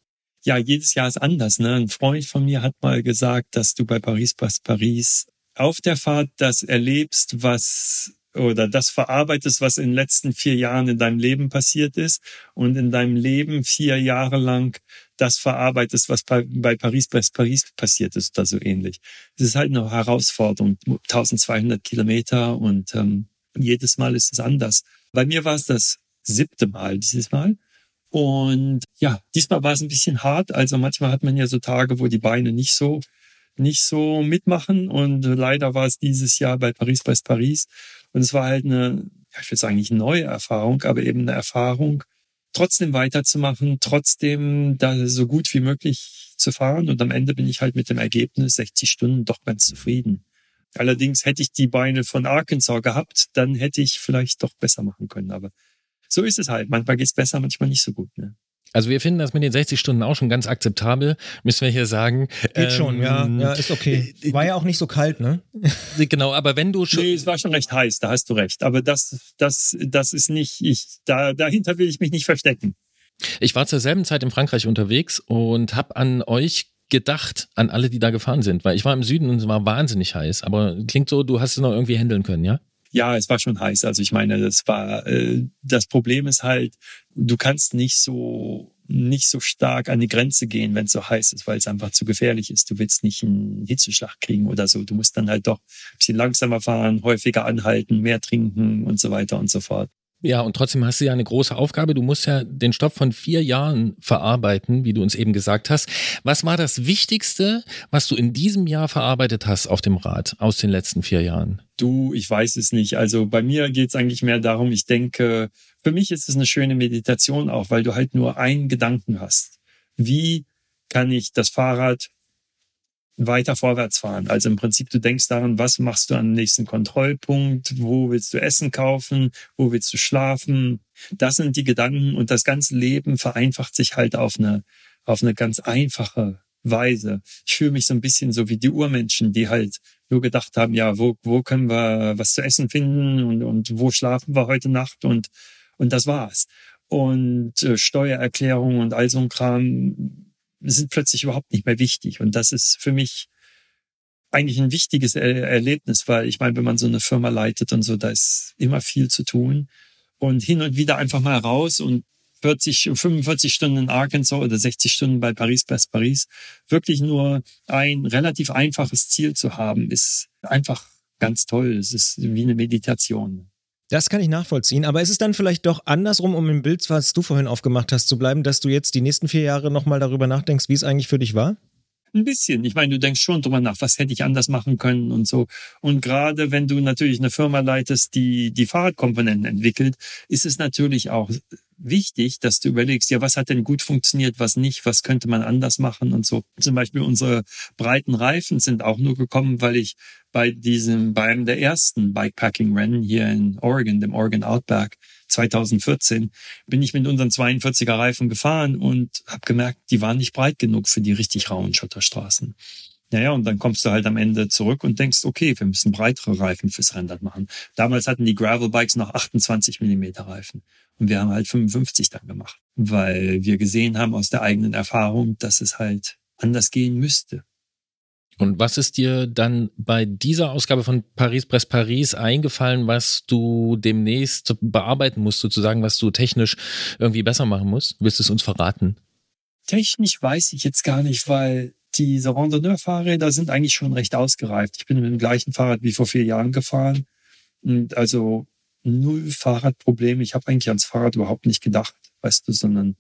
Ja, jedes Jahr ist anders. Ne? Ein Freund von mir hat mal gesagt, dass du bei Paris-Brest-Paris auf der Fahrt das erlebst, was oder das verarbeitest, was in den letzten vier Jahren in deinem Leben passiert ist und in deinem Leben vier Jahre lang das verarbeitest, was bei, Paris, bei Paris passiert ist oder so ähnlich. Es ist halt eine Herausforderung, 1200 Kilometer und ähm, jedes Mal ist es anders. Bei mir war es das siebte Mal dieses Mal. Und ja, diesmal war es ein bisschen hart. Also manchmal hat man ja so Tage, wo die Beine nicht so nicht so mitmachen. Und leider war es dieses Jahr bei Paris bei Paris. Und es war halt eine, ich will sagen, nicht neue Erfahrung, aber eben eine Erfahrung, trotzdem weiterzumachen, trotzdem da so gut wie möglich zu fahren. Und am Ende bin ich halt mit dem Ergebnis 60 Stunden doch ganz zufrieden. Allerdings hätte ich die Beine von Arkansas gehabt, dann hätte ich vielleicht doch besser machen können. Aber so ist es halt. Manchmal geht es besser, manchmal nicht so gut. Ne? Also wir finden das mit den 60 Stunden auch schon ganz akzeptabel, müssen wir hier sagen. Geht ähm, schon, ja, ähm, ja, ist okay. Äh, war ja auch nicht so kalt, ne? genau, aber wenn du schon. Nee, es war schon recht heiß, da hast du recht. Aber das, das, das ist nicht, ich, da, dahinter will ich mich nicht verstecken. Ich war zur selben Zeit in Frankreich unterwegs und habe an euch gedacht, an alle, die da gefahren sind, weil ich war im Süden und es war wahnsinnig heiß. Aber klingt so, du hast es noch irgendwie handeln können, ja? Ja, es war schon heiß. Also ich meine, das war äh, das Problem ist halt, du kannst nicht so nicht so stark an die Grenze gehen, wenn es so heiß ist, weil es einfach zu gefährlich ist. Du willst nicht einen Hitzeschlag kriegen oder so. Du musst dann halt doch ein bisschen langsamer fahren, häufiger anhalten, mehr trinken und so weiter und so fort. Ja, und trotzdem hast du ja eine große Aufgabe. Du musst ja den Stoff von vier Jahren verarbeiten, wie du uns eben gesagt hast. Was war das Wichtigste, was du in diesem Jahr verarbeitet hast auf dem Rad aus den letzten vier Jahren? Du, ich weiß es nicht. Also bei mir geht es eigentlich mehr darum, ich denke, für mich ist es eine schöne Meditation auch, weil du halt nur einen Gedanken hast. Wie kann ich das Fahrrad weiter vorwärts fahren. Also im Prinzip, du denkst daran, was machst du am nächsten Kontrollpunkt, wo willst du Essen kaufen, wo willst du schlafen. Das sind die Gedanken und das ganze Leben vereinfacht sich halt auf eine, auf eine ganz einfache Weise. Ich fühle mich so ein bisschen so wie die Urmenschen, die halt nur gedacht haben, ja, wo, wo können wir was zu essen finden und, und wo schlafen wir heute Nacht und, und das war's. Und äh, Steuererklärung und all so ein Kram sind plötzlich überhaupt nicht mehr wichtig. Und das ist für mich eigentlich ein wichtiges er Erlebnis, weil ich meine, wenn man so eine Firma leitet und so, da ist immer viel zu tun. Und hin und wieder einfach mal raus und 40, 45 Stunden in Arkansas oder 60 Stunden bei Paris Best Paris, wirklich nur ein relativ einfaches Ziel zu haben, ist einfach ganz toll. Es ist wie eine Meditation. Das kann ich nachvollziehen, aber ist es dann vielleicht doch andersrum, um im Bild, was du vorhin aufgemacht hast, zu bleiben, dass du jetzt die nächsten vier Jahre nochmal darüber nachdenkst, wie es eigentlich für dich war? Ein bisschen. Ich meine, du denkst schon drüber nach, was hätte ich anders machen können und so. Und gerade wenn du natürlich eine Firma leitest, die die Fahrradkomponenten entwickelt, ist es natürlich auch wichtig, dass du überlegst, ja, was hat denn gut funktioniert, was nicht, was könnte man anders machen und so. Zum Beispiel unsere breiten Reifen sind auch nur gekommen, weil ich bei diesem, bei einem der ersten Bikepacking-Rennen hier in Oregon, dem Oregon Outback 2014, bin ich mit unseren 42er Reifen gefahren und habe gemerkt, die waren nicht breit genug für die richtig rauen Schotterstraßen. Naja, und dann kommst du halt am Ende zurück und denkst, okay, wir müssen breitere Reifen fürs Rennrad machen. Damals hatten die Gravel-Bikes noch 28 Millimeter Reifen. Und wir haben halt 55 dann gemacht, weil wir gesehen haben aus der eigenen Erfahrung, dass es halt anders gehen müsste. Und was ist dir dann bei dieser Ausgabe von Paris Press Paris eingefallen, was du demnächst bearbeiten musst, sozusagen, was du technisch irgendwie besser machen musst? Willst du es uns verraten? Technisch weiß ich jetzt gar nicht, weil diese Randonneur-Fahrräder sind eigentlich schon recht ausgereift. Ich bin mit dem gleichen Fahrrad wie vor vier Jahren gefahren. Und also null Fahrradprobleme. Ich habe eigentlich ans Fahrrad überhaupt nicht gedacht, weißt du, sondern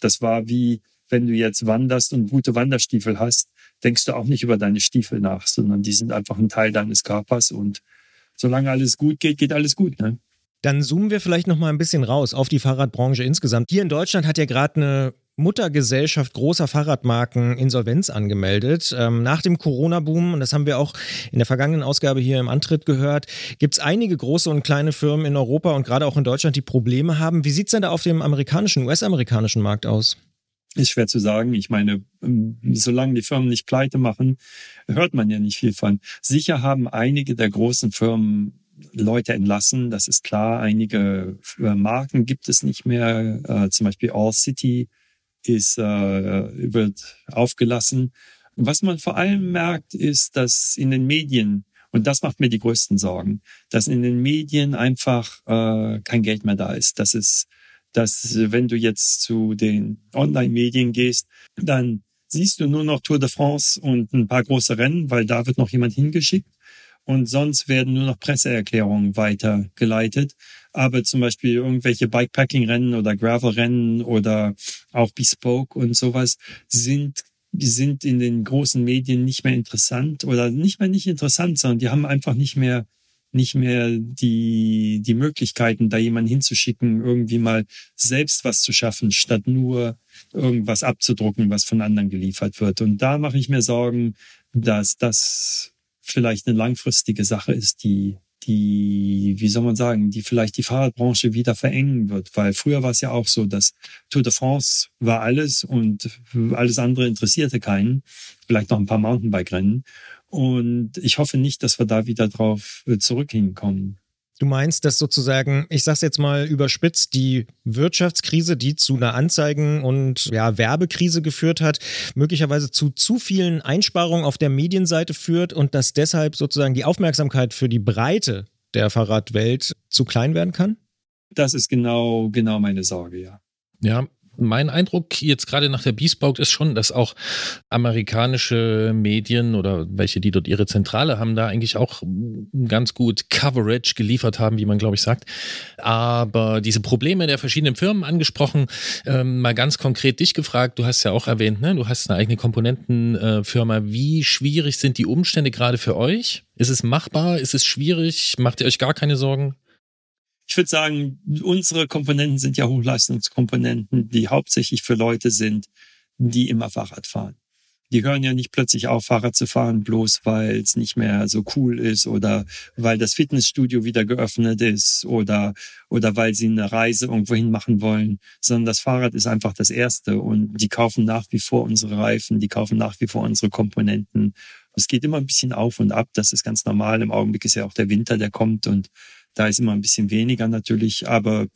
das war wie, wenn du jetzt wanderst und gute Wanderstiefel hast, denkst du auch nicht über deine Stiefel nach, sondern die sind einfach ein Teil deines Körpers und solange alles gut geht, geht alles gut. Ne? Dann zoomen wir vielleicht noch mal ein bisschen raus auf die Fahrradbranche insgesamt. Hier in Deutschland hat ja gerade eine Muttergesellschaft großer Fahrradmarken Insolvenz angemeldet. Ähm, nach dem Corona-Boom, und das haben wir auch in der vergangenen Ausgabe hier im Antritt gehört, gibt es einige große und kleine Firmen in Europa und gerade auch in Deutschland, die Probleme haben. Wie sieht es denn da auf dem amerikanischen, US-amerikanischen Markt aus? Ist schwer zu sagen. Ich meine, ähm, solange die Firmen nicht pleite machen, hört man ja nicht viel von. Sicher haben einige der großen Firmen Leute entlassen, das ist klar. Einige äh, Marken gibt es nicht mehr, äh, zum Beispiel All City ist, äh, wird aufgelassen. Was man vor allem merkt, ist, dass in den Medien, und das macht mir die größten Sorgen, dass in den Medien einfach äh, kein Geld mehr da ist. Das ist, dass wenn du jetzt zu den Online-Medien gehst, dann siehst du nur noch Tour de France und ein paar große Rennen, weil da wird noch jemand hingeschickt und sonst werden nur noch Presseerklärungen weitergeleitet. Aber zum Beispiel irgendwelche Bikepacking-Rennen oder Gravel-Rennen oder auch Bespoke und sowas sind sind in den großen Medien nicht mehr interessant oder nicht mehr nicht interessant, sondern die haben einfach nicht mehr nicht mehr die die Möglichkeiten, da jemanden hinzuschicken, irgendwie mal selbst was zu schaffen, statt nur irgendwas abzudrucken, was von anderen geliefert wird. Und da mache ich mir Sorgen, dass das vielleicht eine langfristige Sache ist, die die, wie soll man sagen, die vielleicht die Fahrradbranche wieder verengen wird. Weil früher war es ja auch so, dass Tour de France war alles und alles andere interessierte keinen. Vielleicht noch ein paar Mountainbike-Rennen. Und ich hoffe nicht, dass wir da wieder drauf äh, zurück hinkommen. Du meinst, dass sozusagen, ich sag's jetzt mal überspitzt, die Wirtschaftskrise, die zu einer Anzeigen- und ja, Werbekrise geführt hat, möglicherweise zu zu vielen Einsparungen auf der Medienseite führt und dass deshalb sozusagen die Aufmerksamkeit für die Breite der Fahrradwelt zu klein werden kann? Das ist genau, genau meine Sorge, ja. Ja, mein Eindruck jetzt gerade nach der Biesbaut ist schon, dass auch amerikanische Medien oder welche, die dort ihre Zentrale haben, da eigentlich auch ganz gut Coverage geliefert haben, wie man glaube ich sagt. Aber diese Probleme der verschiedenen Firmen angesprochen, ähm, mal ganz konkret dich gefragt, du hast ja auch erwähnt, ne? du hast eine eigene Komponentenfirma. Wie schwierig sind die Umstände gerade für euch? Ist es machbar? Ist es schwierig? Macht ihr euch gar keine Sorgen? Ich würde sagen, unsere Komponenten sind ja Hochleistungskomponenten, die hauptsächlich für Leute sind, die immer Fahrrad fahren. Die hören ja nicht plötzlich auf, Fahrrad zu fahren, bloß weil es nicht mehr so cool ist oder weil das Fitnessstudio wieder geöffnet ist oder, oder weil sie eine Reise irgendwohin machen wollen, sondern das Fahrrad ist einfach das Erste und die kaufen nach wie vor unsere Reifen, die kaufen nach wie vor unsere Komponenten. Es geht immer ein bisschen auf und ab, das ist ganz normal. Im Augenblick ist ja auch der Winter, der kommt und da ist immer ein bisschen weniger natürlich, aber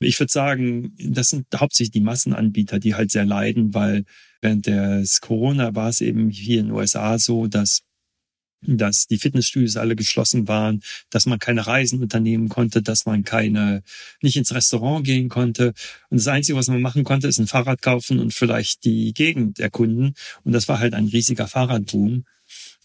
ich würde sagen, das sind hauptsächlich die Massenanbieter, die halt sehr leiden, weil während des Corona war es eben hier in den USA so, dass dass die Fitnessstudios alle geschlossen waren, dass man keine Reisen unternehmen konnte, dass man keine, nicht ins Restaurant gehen konnte. Und das Einzige, was man machen konnte, ist ein Fahrrad kaufen und vielleicht die Gegend erkunden. Und das war halt ein riesiger Fahrradboom.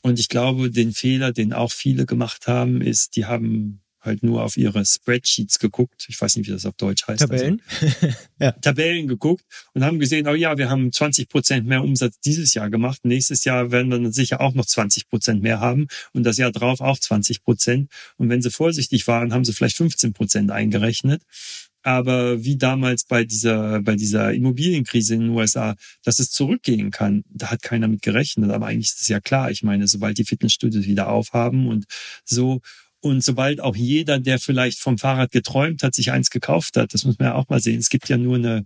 Und ich glaube, den Fehler, den auch viele gemacht haben, ist, die haben halt nur auf ihre Spreadsheets geguckt. Ich weiß nicht, wie das auf Deutsch heißt. Tabellen? Also, ja. Tabellen geguckt und haben gesehen, oh ja, wir haben 20 Prozent mehr Umsatz dieses Jahr gemacht. Nächstes Jahr werden wir dann sicher auch noch 20 Prozent mehr haben und das Jahr drauf auch 20 Prozent. Und wenn sie vorsichtig waren, haben sie vielleicht 15 Prozent eingerechnet. Aber wie damals bei dieser, bei dieser Immobilienkrise in den USA, dass es zurückgehen kann, da hat keiner mit gerechnet. Aber eigentlich ist es ja klar. Ich meine, sobald die Fitnessstudios wieder aufhaben und so und sobald auch jeder, der vielleicht vom Fahrrad geträumt hat, sich eins gekauft hat, das muss man ja auch mal sehen. Es gibt ja nur eine,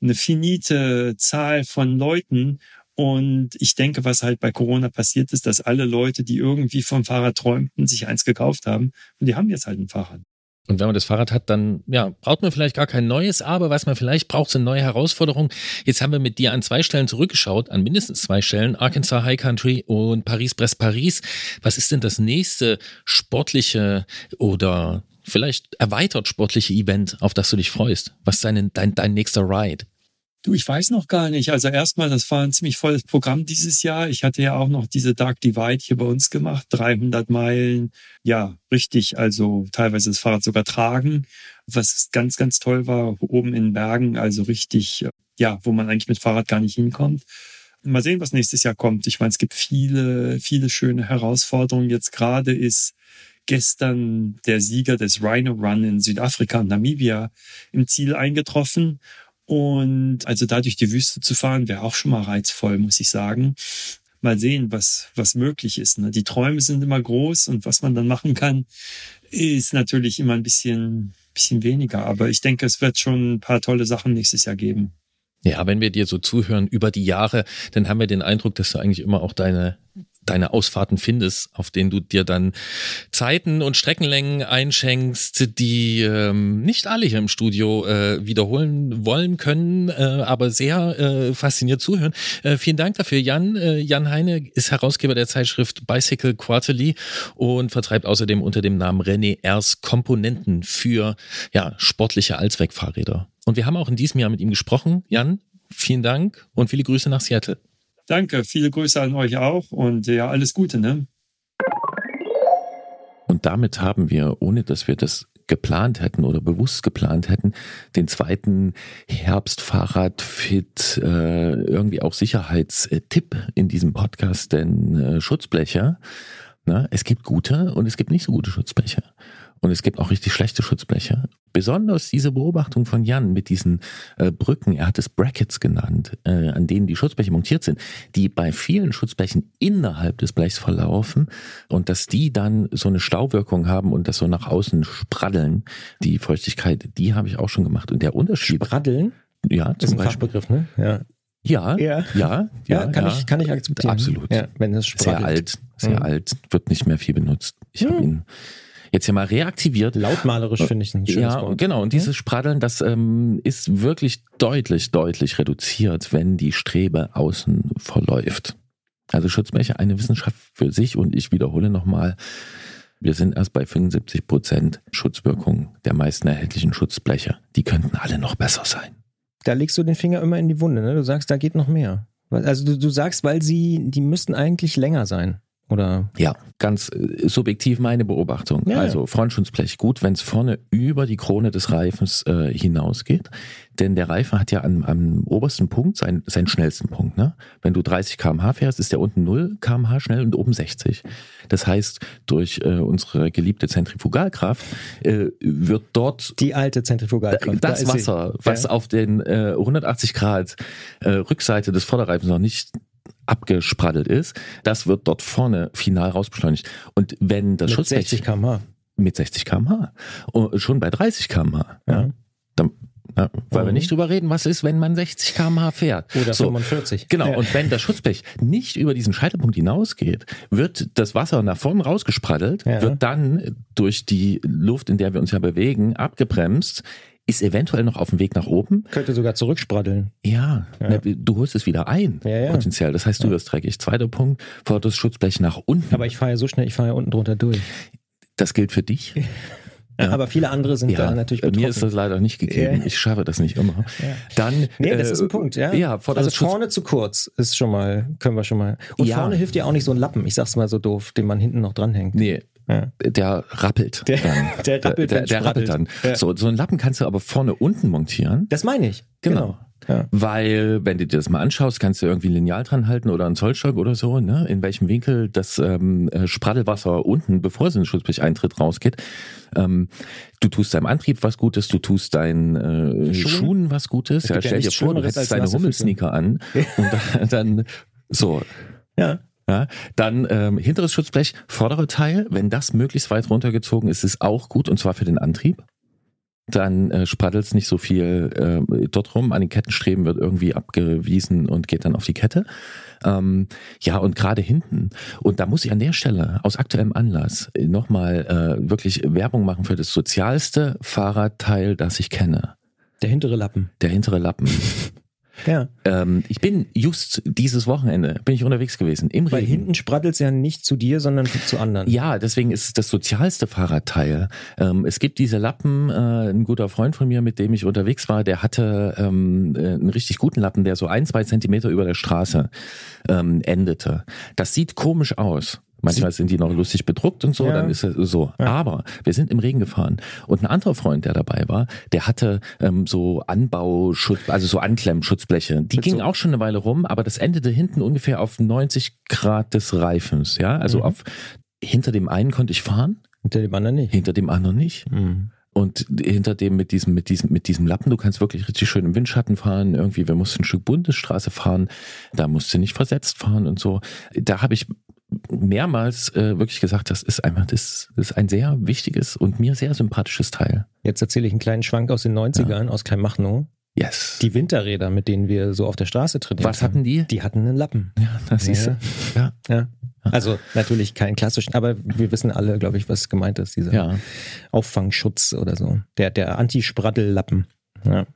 eine finite Zahl von Leuten. Und ich denke, was halt bei Corona passiert ist, dass alle Leute, die irgendwie vom Fahrrad träumten, sich eins gekauft haben. Und die haben jetzt halt ein Fahrrad. Und wenn man das Fahrrad hat, dann ja, braucht man vielleicht gar kein neues, aber was man vielleicht braucht, sind neue Herausforderungen. Jetzt haben wir mit dir an zwei Stellen zurückgeschaut, an mindestens zwei Stellen, Arkansas High Country und Paris-Brest-Paris. Was ist denn das nächste sportliche oder vielleicht erweitert sportliche Event, auf das du dich freust? Was ist dein, dein, dein nächster Ride? Du, ich weiß noch gar nicht. Also erstmal, das war ein ziemlich volles Programm dieses Jahr. Ich hatte ja auch noch diese Dark Divide hier bei uns gemacht, 300 Meilen. Ja, richtig. Also teilweise das Fahrrad sogar tragen, was ganz, ganz toll war. Oben in Bergen, also richtig, ja, wo man eigentlich mit Fahrrad gar nicht hinkommt. Mal sehen, was nächstes Jahr kommt. Ich meine, es gibt viele, viele schöne Herausforderungen. Jetzt gerade ist gestern der Sieger des Rhino Run in Südafrika und Namibia im Ziel eingetroffen. Und also da durch die Wüste zu fahren, wäre auch schon mal reizvoll, muss ich sagen. Mal sehen, was, was möglich ist. Ne? Die Träume sind immer groß und was man dann machen kann, ist natürlich immer ein bisschen, bisschen weniger. Aber ich denke, es wird schon ein paar tolle Sachen nächstes Jahr geben. Ja, wenn wir dir so zuhören über die Jahre, dann haben wir den Eindruck, dass du eigentlich immer auch deine deine Ausfahrten findest, auf denen du dir dann Zeiten und Streckenlängen einschenkst, die ähm, nicht alle hier im Studio äh, wiederholen wollen können, äh, aber sehr äh, fasziniert zuhören. Äh, vielen Dank dafür, Jan. Äh, Jan Heine ist Herausgeber der Zeitschrift Bicycle Quarterly und vertreibt außerdem unter dem Namen René Ers Komponenten für ja, sportliche Allzweckfahrräder. Und wir haben auch in diesem Jahr mit ihm gesprochen. Jan, vielen Dank und viele Grüße nach Seattle. Danke, viele Grüße an euch auch und ja, alles Gute, ne? Und damit haben wir, ohne dass wir das geplant hätten oder bewusst geplant hätten, den zweiten Herbstfahrradfit äh, irgendwie auch Sicherheitstipp in diesem Podcast, denn äh, Schutzblecher, na, es gibt gute und es gibt nicht so gute Schutzblecher. Und es gibt auch richtig schlechte Schutzbleche. Besonders diese Beobachtung von Jan mit diesen äh, Brücken, er hat es Brackets genannt, äh, an denen die Schutzbleche montiert sind, die bei vielen Schutzblechen innerhalb des Blechs verlaufen und dass die dann so eine Stauwirkung haben und das so nach außen spraddeln, die Feuchtigkeit, die habe ich auch schon gemacht. Und der Unterschied. Spraddeln? Ja, zum das ist ein Beispiel. Fachbegriff, ne? Ja. Ja, ja, ja, ja, kann, ja. Ich, kann ich akzeptieren. Absolut. Ja, wenn es Sehr alt, sehr mhm. alt, wird nicht mehr viel benutzt. Ich mhm. habe ihn jetzt ja mal reaktiviert. Lautmalerisch finde ich ein schönes Ja, Wort. genau. Und dieses Spraddeln, das ähm, ist wirklich deutlich, deutlich reduziert, wenn die Strebe außen verläuft. Also Schutzbleche eine Wissenschaft für sich und ich wiederhole nochmal, wir sind erst bei 75 Prozent Schutzwirkung der meisten erhältlichen Schutzbleche. Die könnten alle noch besser sein da legst du den Finger immer in die Wunde. Ne? Du sagst, da geht noch mehr. Also du, du sagst, weil sie, die müssten eigentlich länger sein. Oder? Ja, ganz äh, subjektiv meine Beobachtung. Ja, also Frontschutzblech gut, wenn es vorne über die Krone des Reifens äh, hinausgeht. Denn der Reifen hat ja am, am obersten Punkt seinen, seinen schnellsten Punkt. Ne? Wenn du 30 km/h fährst, ist der unten 0 km/h schnell und oben 60. Das heißt, durch äh, unsere geliebte Zentrifugalkraft äh, wird dort die alte Zentrifugalkraft das da Wasser, was ja. auf den äh, 180 Grad äh, Rückseite des Vorderreifens noch nicht abgespraddelt ist, das wird dort vorne final rausbeschleunigt. Und wenn das mit Schutzblech 60 km/h mit 60 km/h und schon bei 30 km/h, ja. dann ja, weil mhm. wir nicht drüber reden, was ist, wenn man 60 km/h fährt. Oder so, 45. Genau, ja. und wenn das Schutzblech nicht über diesen Scheitelpunkt hinausgeht, wird das Wasser nach vorne rausgespraddelt, ja. wird dann durch die Luft, in der wir uns ja bewegen, abgebremst, ist eventuell noch auf dem Weg nach oben. Könnte sogar zurückspraddeln. Ja, ja. du holst es wieder ein, ja, ja. potenziell. Das heißt, du wirst dreckig. Zweiter Punkt, fordert das Schutzblech nach unten. Aber ich fahre ja so schnell, ich fahre ja unten drunter durch. Das gilt für dich. Ja. Aber viele andere sind ja, da natürlich betroffen. Mir ist das leider nicht gegeben. Ja. Ich schaffe das nicht immer. Ja. Dann, nee, das äh, ist ein Punkt, ja. ja also vorne zu kurz ist schon mal, können wir schon mal. Und vorne hilft ja auch nicht so ein Lappen, ich sag's mal so doof, den man hinten noch dranhängt. Nee, ja. Der rappelt. Der, dann. der rappelt, der, der, der rappelt dann. Ja. So, so einen Lappen kannst du aber vorne unten montieren. Das meine ich. Genau. genau. Ja. Weil, wenn du dir das mal anschaust, kannst du irgendwie ein Lineal dran halten oder einen Zollstock oder so, ne? in welchem Winkel das ähm, äh, Spraddelwasser unten, bevor es in den Schutzblech eintritt, rausgeht. Ähm, du tust deinem Antrieb was Gutes, du tust deinen äh, Schuhen? Schuhen was Gutes. Ja, stell dir vor, du hättest deine Hummelsneaker an und dann, dann so. Ja. Ja, dann ähm, hinteres Schutzblech, vordere Teil, wenn das möglichst weit runtergezogen ist, ist auch gut und zwar für den Antrieb. Dann äh, spraddelt es nicht so viel äh, dort rum. An den Kettenstreben wird irgendwie abgewiesen und geht dann auf die Kette. Ähm, ja, und gerade hinten. Und da muss ich an der Stelle aus aktuellem Anlass nochmal äh, wirklich Werbung machen für das sozialste Fahrradteil, das ich kenne. Der hintere Lappen. Der hintere Lappen. Ja. Ähm, ich bin just dieses Wochenende bin ich unterwegs gewesen im Weil Regen. hinten spraddelt es ja nicht zu dir, sondern zu anderen. Ja, deswegen ist es das sozialste Fahrradteil. Ähm, es gibt diese Lappen. Äh, ein guter Freund von mir, mit dem ich unterwegs war, der hatte ähm, äh, einen richtig guten Lappen, der so ein, zwei Zentimeter über der Straße ähm, endete. Das sieht komisch aus. Manchmal sind die noch lustig bedruckt und so, ja. dann ist es so. Ja. Aber wir sind im Regen gefahren und ein anderer Freund, der dabei war, der hatte ähm, so Anbauschutz, also so Anklemmschutzbleche. Die gingen auch schon eine Weile rum, aber das endete hinten ungefähr auf 90 Grad des Reifens, ja. Also mhm. auf hinter dem einen konnte ich fahren. Hinter dem anderen nicht. Hinter dem anderen nicht. Mhm. Und hinter dem mit diesem, mit diesem, mit diesem Lappen, du kannst wirklich richtig schön im Windschatten fahren. Irgendwie, wir mussten ein Stück Bundesstraße fahren. Da musst du nicht versetzt fahren und so. Da habe ich mehrmals äh, wirklich gesagt, das ist einfach, das, das, ist ein sehr wichtiges und mir sehr sympathisches Teil. Jetzt erzähle ich einen kleinen Schwank aus den 90ern, ja. aus Kleinmachnow. Yes. Die Winterräder, mit denen wir so auf der Straße trainiert Was hatten die? Die hatten einen Lappen. Ja, das siehst du. Ja. ja. Also natürlich keinen klassischen, aber wir wissen alle, glaube ich, was gemeint ist, dieser ja. Auffangschutz oder so. Der, der Anti-Spraddellappen. Ja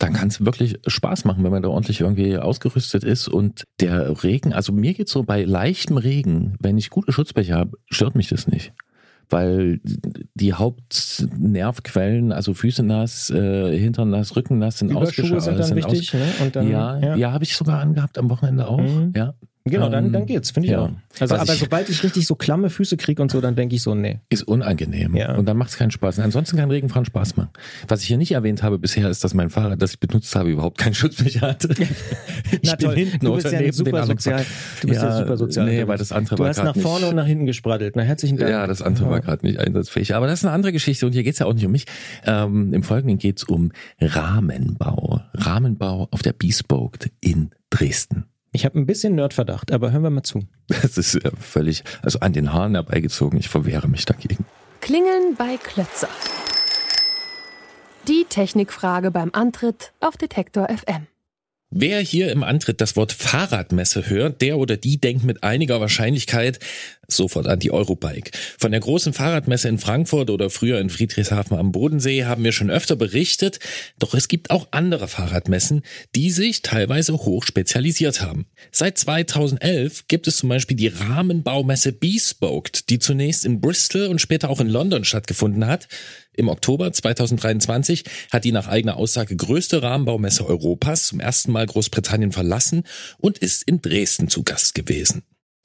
dann kann es wirklich Spaß machen, wenn man da ordentlich irgendwie ausgerüstet ist. Und der Regen, also mir geht's so bei leichtem Regen, wenn ich gute Schutzbecher habe, stört mich das nicht. Weil die Hauptnervquellen, also Füße nass, äh, Hintern nass, Rücken nass, sind ausgeschaltet. sind dann sind wichtig, ne? Dann, ja, ja, ja habe ich sogar angehabt am Wochenende auch. Mhm. Ja, Genau, dann, dann ähm, geht's, finde ich ja. auch. Also, aber ich, sobald ich richtig so klamme Füße kriege und so, dann denke ich so, nee. Ist unangenehm. Ja. Und dann macht es keinen Spaß. Und ansonsten kann Regenfahren Spaß machen. Was ich hier nicht erwähnt habe bisher, ist, dass mein Fahrrad, das ich benutzt habe, überhaupt keinen Schutzbecher hatte. ich Na, bin hinten du bist ja neben super sozial. Du bist ja, ja super sozial. Nee, weil das andere du war hast nach vorne nicht, und nach hinten gespraddelt. Na, herzlichen Dank. Ja, das andere ja. war gerade nicht einsatzfähig. Aber das ist eine andere Geschichte und hier geht's ja auch nicht um mich. Ähm, Im Folgenden geht's um Rahmenbau. Rahmenbau auf der Bespoke in Dresden. Ich habe ein bisschen Nerdverdacht, aber hören wir mal zu. Das ist ja völlig, also an den Haaren herbeigezogen. Ich verwehre mich dagegen. Klingeln bei Klötzer. Die Technikfrage beim Antritt auf Detektor FM. Wer hier im Antritt das Wort Fahrradmesse hört, der oder die denkt mit einiger Wahrscheinlichkeit sofort an die Eurobike. Von der großen Fahrradmesse in Frankfurt oder früher in Friedrichshafen am Bodensee haben wir schon öfter berichtet, doch es gibt auch andere Fahrradmessen, die sich teilweise hoch spezialisiert haben. Seit 2011 gibt es zum Beispiel die Rahmenbaumesse Bespoked, die zunächst in Bristol und später auch in London stattgefunden hat. Im Oktober 2023 hat die nach eigener Aussage größte Rahmenbaumesse Europas zum ersten Mal Großbritannien verlassen und ist in Dresden zu Gast gewesen.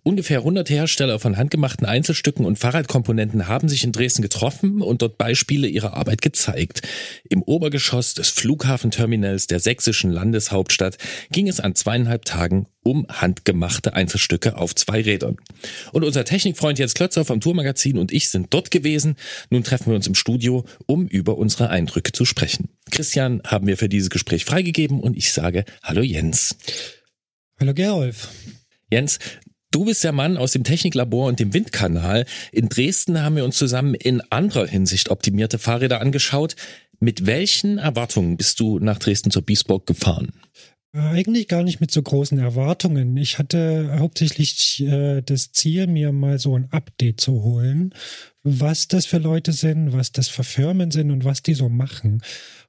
Ungefähr 100 Hersteller von handgemachten Einzelstücken und Fahrradkomponenten haben sich in Dresden getroffen und dort Beispiele ihrer Arbeit gezeigt. Im Obergeschoss des Flughafenterminals der sächsischen Landeshauptstadt ging es an zweieinhalb Tagen um handgemachte Einzelstücke auf zwei Rädern. Und unser Technikfreund Jens Klötzer vom Tourmagazin und ich sind dort gewesen. Nun treffen wir uns im Studio, um über unsere Eindrücke zu sprechen. Christian haben wir für dieses Gespräch freigegeben und ich sage Hallo Jens. Hallo Gerolf. Jens, Du bist der Mann aus dem Techniklabor und dem Windkanal. In Dresden haben wir uns zusammen in anderer Hinsicht optimierte Fahrräder angeschaut. Mit welchen Erwartungen bist du nach Dresden zur Biesburg gefahren? Äh, eigentlich gar nicht mit so großen Erwartungen. Ich hatte hauptsächlich äh, das Ziel, mir mal so ein Update zu holen, was das für Leute sind, was das für Firmen sind und was die so machen.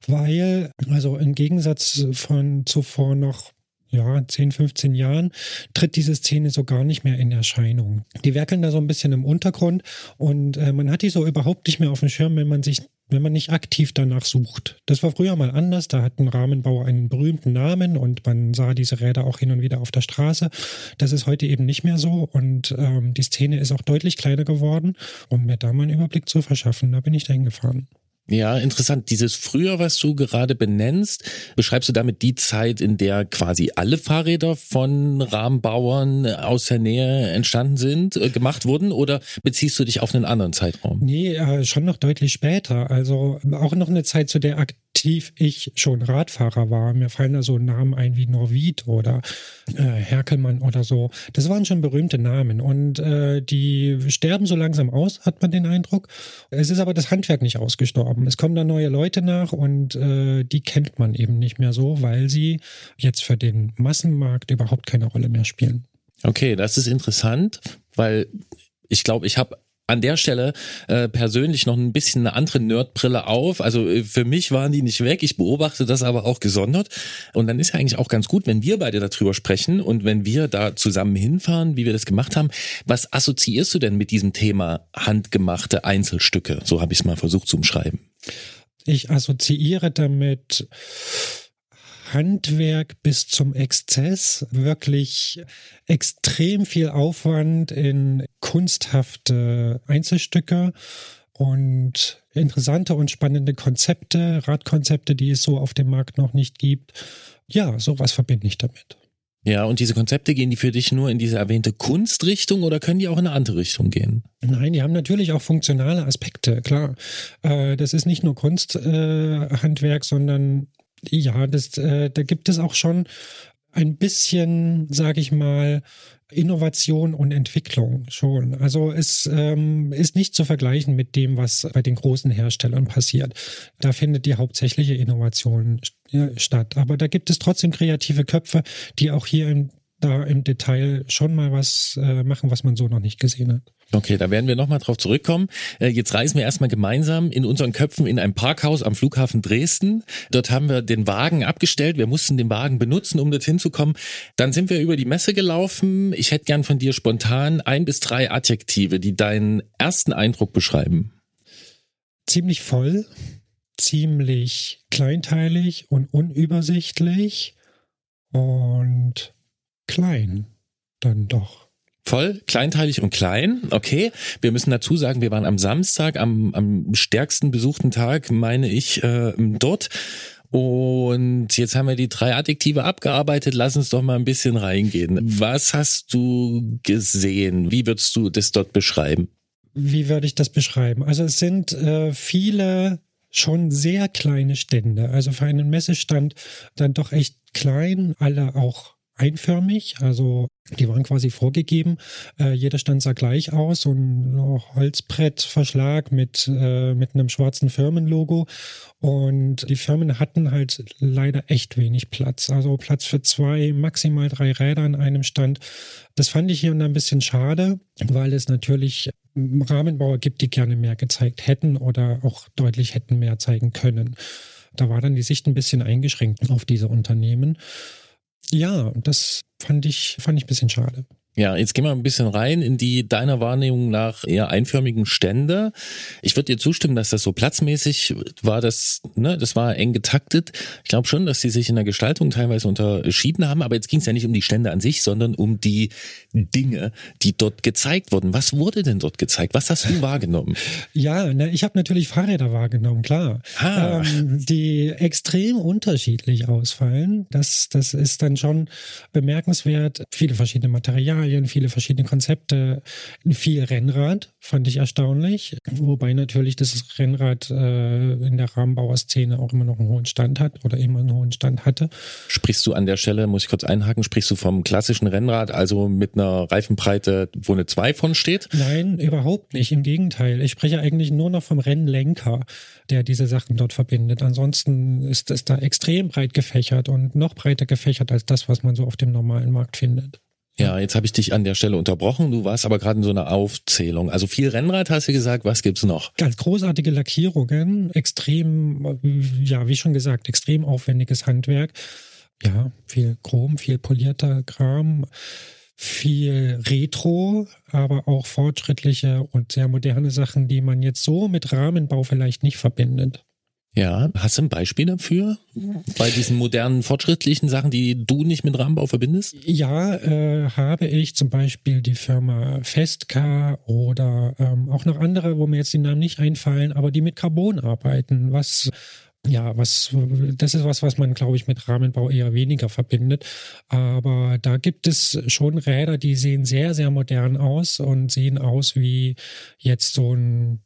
Weil, also im Gegensatz von zuvor noch ja, 10, 15 Jahren tritt diese Szene so gar nicht mehr in Erscheinung. Die werkeln da so ein bisschen im Untergrund und äh, man hat die so überhaupt nicht mehr auf dem Schirm, wenn man sich wenn man nicht aktiv danach sucht. Das war früher mal anders, da hat ein Rahmenbauer einen berühmten Namen und man sah diese Räder auch hin und wieder auf der Straße. Das ist heute eben nicht mehr so und ähm, die Szene ist auch deutlich kleiner geworden, um mir da mal einen Überblick zu verschaffen. Da bin ich dahin gefahren. Ja, interessant. Dieses früher, was du gerade benennst, beschreibst du damit die Zeit, in der quasi alle Fahrräder von Rahmenbauern aus der Nähe entstanden sind, äh, gemacht wurden, oder beziehst du dich auf einen anderen Zeitraum? Nee, äh, schon noch deutlich später. Also auch noch eine Zeit, zu der aktiv ich schon Radfahrer war. Mir fallen da so Namen ein wie Norvid oder äh, Herkelmann oder so. Das waren schon berühmte Namen und äh, die sterben so langsam aus, hat man den Eindruck. Es ist aber das Handwerk nicht ausgestorben. Es kommen da neue Leute nach und äh, die kennt man eben nicht mehr so, weil sie jetzt für den Massenmarkt überhaupt keine Rolle mehr spielen. Okay, das ist interessant, weil ich glaube, ich habe an der Stelle äh, persönlich noch ein bisschen eine andere Nerdbrille auf. Also äh, für mich waren die nicht weg. Ich beobachte das aber auch gesondert. Und dann ist ja eigentlich auch ganz gut, wenn wir beide darüber sprechen und wenn wir da zusammen hinfahren, wie wir das gemacht haben. Was assoziierst du denn mit diesem Thema handgemachte Einzelstücke? So habe ich es mal versucht zu umschreiben. Ich assoziiere damit Handwerk bis zum Exzess, wirklich extrem viel Aufwand in kunsthafte Einzelstücke und interessante und spannende Konzepte, Radkonzepte, die es so auf dem Markt noch nicht gibt. Ja, sowas verbinde ich damit. Ja, und diese Konzepte gehen die für dich nur in diese erwähnte Kunstrichtung oder können die auch in eine andere Richtung gehen? Nein, die haben natürlich auch funktionale Aspekte, klar. Äh, das ist nicht nur Kunsthandwerk, sondern ja, das, äh, da gibt es auch schon ein bisschen, sage ich mal, Innovation und Entwicklung schon. Also es ähm, ist nicht zu vergleichen mit dem, was bei den großen Herstellern passiert. Da findet die hauptsächliche Innovation statt. Aber da gibt es trotzdem kreative Köpfe, die auch hier im, da im Detail schon mal was äh, machen, was man so noch nicht gesehen hat. Okay, da werden wir nochmal drauf zurückkommen. Äh, jetzt reisen wir erstmal gemeinsam in unseren Köpfen in ein Parkhaus am Flughafen Dresden. Dort haben wir den Wagen abgestellt. Wir mussten den Wagen benutzen, um dorthin zu kommen. Dann sind wir über die Messe gelaufen. Ich hätte gern von dir spontan ein bis drei Adjektive, die deinen ersten Eindruck beschreiben. Ziemlich voll, ziemlich kleinteilig und unübersichtlich und klein. dann doch. Voll, kleinteilig und klein. Okay. Wir müssen dazu sagen, wir waren am Samstag, am, am stärksten besuchten Tag, meine ich, äh, dort. Und jetzt haben wir die drei Adjektive abgearbeitet. Lass uns doch mal ein bisschen reingehen. Was hast du gesehen? Wie würdest du das dort beschreiben? Wie würde ich das beschreiben? Also es sind äh, viele schon sehr kleine Stände. Also für einen Messestand dann doch echt klein, alle auch einförmig, also die waren quasi vorgegeben. Äh, jeder stand sah gleich aus, so ein Holzbrettverschlag mit, äh, mit einem schwarzen Firmenlogo. Und die Firmen hatten halt leider echt wenig Platz. Also Platz für zwei, maximal drei Räder an einem Stand. Das fand ich hier und ein bisschen schade, weil es natürlich Rahmenbauer gibt, die gerne mehr gezeigt hätten oder auch deutlich hätten mehr zeigen können. Da war dann die Sicht ein bisschen eingeschränkt auf diese Unternehmen. Ja, das fand ich, fand ich ein bisschen schade. Ja, jetzt gehen wir ein bisschen rein in die deiner Wahrnehmung nach eher einförmigen Stände. Ich würde dir zustimmen, dass das so platzmäßig war, das, ne, das war eng getaktet. Ich glaube schon, dass die sich in der Gestaltung teilweise unterschieden haben, aber jetzt ging es ja nicht um die Stände an sich, sondern um die Dinge, die dort gezeigt wurden. Was wurde denn dort gezeigt? Was hast du wahrgenommen? Ja, ne, ich habe natürlich Fahrräder wahrgenommen, klar. Ah. Ähm, die extrem unterschiedlich ausfallen. Das, das ist dann schon bemerkenswert. Viele verschiedene Materialien Materialien, viele verschiedene Konzepte, viel Rennrad, fand ich erstaunlich. Wobei natürlich das Rennrad äh, in der Rahmenbauerszene auch immer noch einen hohen Stand hat oder immer einen hohen Stand hatte. Sprichst du an der Stelle, muss ich kurz einhaken, sprichst du vom klassischen Rennrad, also mit einer Reifenbreite, wo eine 2 von steht? Nein, überhaupt nicht. Im Gegenteil. Ich spreche eigentlich nur noch vom Rennlenker, der diese Sachen dort verbindet. Ansonsten ist es da extrem breit gefächert und noch breiter gefächert als das, was man so auf dem normalen Markt findet. Ja, jetzt habe ich dich an der Stelle unterbrochen. Du warst aber gerade in so einer Aufzählung. Also viel Rennrad hast du gesagt. Was gibt's noch? Ganz großartige Lackierungen, extrem, ja, wie schon gesagt, extrem aufwendiges Handwerk. Ja, viel Chrom, viel polierter Kram, viel Retro, aber auch fortschrittliche und sehr moderne Sachen, die man jetzt so mit Rahmenbau vielleicht nicht verbindet. Ja, hast du ein Beispiel dafür? Bei diesen modernen, fortschrittlichen Sachen, die du nicht mit Rahmenbau verbindest? Ja, äh, habe ich zum Beispiel die Firma Festcar oder ähm, auch noch andere, wo mir jetzt die Namen nicht einfallen, aber die mit Carbon arbeiten, was ja, was, das ist was, was man, glaube ich, mit Rahmenbau eher weniger verbindet. Aber da gibt es schon Räder, die sehen sehr, sehr modern aus und sehen aus wie jetzt so ein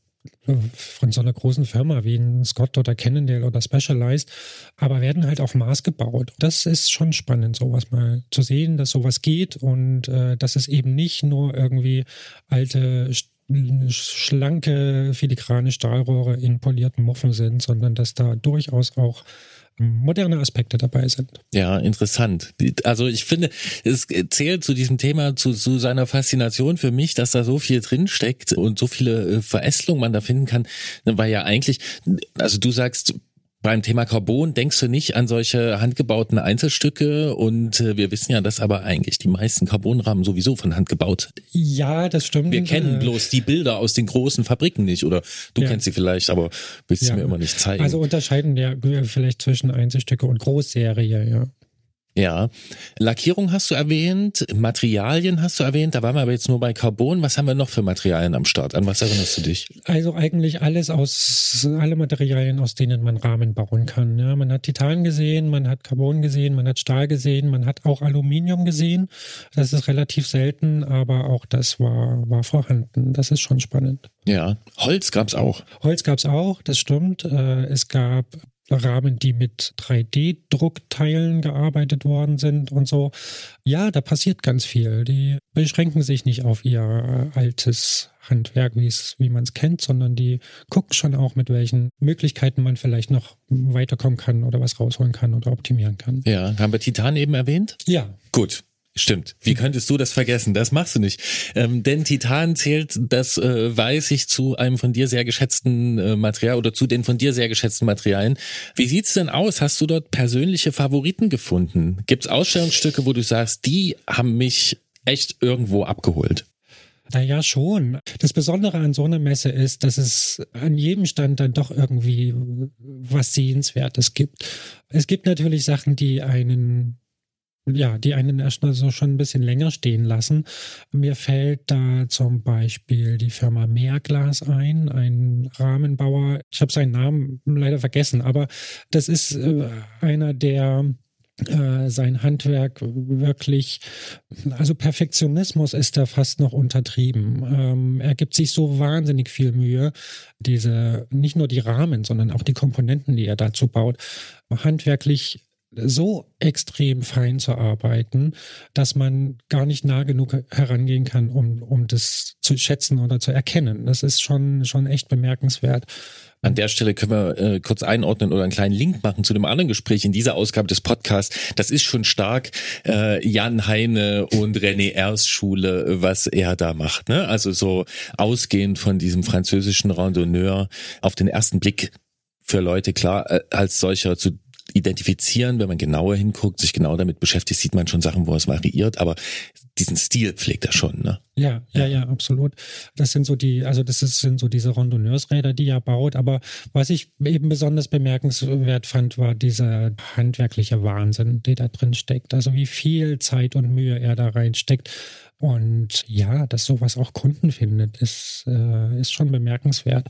von so einer großen Firma wie ein Scott oder Cannondale oder Specialized, aber werden halt auf Maß gebaut. Das ist schon spannend, sowas mal zu sehen, dass sowas geht und äh, dass es eben nicht nur irgendwie alte schlanke filigrane Stahlrohre in polierten Muffen sind, sondern dass da durchaus auch moderne Aspekte dabei sind. Ja, interessant. Also ich finde, es zählt zu diesem Thema, zu, zu seiner Faszination für mich, dass da so viel drinsteckt und so viele äh, Verästelungen man da finden kann, weil ja eigentlich, also du sagst, beim Thema Carbon denkst du nicht an solche handgebauten Einzelstücke und äh, wir wissen ja, dass aber eigentlich die meisten Carbonrahmen sowieso von Hand gebaut. Ja, das stimmt. Wir kennen äh, bloß die Bilder aus den großen Fabriken nicht oder du ja. kennst sie vielleicht, aber willst ja. sie mir immer nicht zeigen. Also unterscheiden wir vielleicht zwischen Einzelstücke und Großserie, ja. Ja, Lackierung hast du erwähnt, Materialien hast du erwähnt, da waren wir aber jetzt nur bei Carbon. Was haben wir noch für Materialien am Start? An was erinnerst du dich? Also eigentlich alles aus, alle Materialien, aus denen man Rahmen bauen kann. Ja, man hat Titan gesehen, man hat Carbon gesehen, man hat Stahl gesehen, man hat auch Aluminium gesehen. Das ist relativ selten, aber auch das war, war vorhanden. Das ist schon spannend. Ja, Holz gab's auch. Holz gab's auch, das stimmt. Äh, es gab Rahmen, die mit 3D-Druckteilen gearbeitet worden sind und so. Ja, da passiert ganz viel. Die beschränken sich nicht auf ihr altes Handwerk, wie man es kennt, sondern die gucken schon auch, mit welchen Möglichkeiten man vielleicht noch weiterkommen kann oder was rausholen kann oder optimieren kann. Ja, haben wir Titan eben erwähnt? Ja. Gut. Stimmt. Wie könntest du das vergessen? Das machst du nicht. Ähm, denn Titan zählt, das äh, weiß ich, zu einem von dir sehr geschätzten äh, Material oder zu den von dir sehr geschätzten Materialien. Wie sieht's denn aus? Hast du dort persönliche Favoriten gefunden? Gibt's Ausstellungsstücke, wo du sagst, die haben mich echt irgendwo abgeholt? Naja, schon. Das Besondere an so einer Messe ist, dass es an jedem Stand dann doch irgendwie was Sehenswertes gibt. Es gibt natürlich Sachen, die einen ja, die einen erstmal so schon ein bisschen länger stehen lassen. Mir fällt da zum Beispiel die Firma Meerglas ein, ein Rahmenbauer. Ich habe seinen Namen leider vergessen, aber das ist äh, einer, der äh, sein Handwerk wirklich, also Perfektionismus ist da fast noch untertrieben. Ähm, er gibt sich so wahnsinnig viel Mühe, diese, nicht nur die Rahmen, sondern auch die Komponenten, die er dazu baut, handwerklich so extrem fein zu arbeiten, dass man gar nicht nah genug herangehen kann, um, um das zu schätzen oder zu erkennen. Das ist schon, schon echt bemerkenswert. An der Stelle können wir äh, kurz einordnen oder einen kleinen Link machen zu dem anderen Gespräch in dieser Ausgabe des Podcasts. Das ist schon stark äh, Jan Heine und René Ers Schule, was er da macht. Ne? Also so ausgehend von diesem französischen Randonneur auf den ersten Blick für Leute klar äh, als solcher zu identifizieren, wenn man genauer hinguckt, sich genau damit beschäftigt, sieht man schon Sachen, wo es variiert, aber diesen Stil pflegt er schon, ne? Ja, ja, ja, absolut. Das sind so die, also das sind so diese Randonneursräder, die er baut. Aber was ich eben besonders bemerkenswert fand, war dieser handwerkliche Wahnsinn, der da drin steckt. Also wie viel Zeit und Mühe er da reinsteckt. Und ja, dass sowas auch Kunden findet, ist, äh, ist schon bemerkenswert.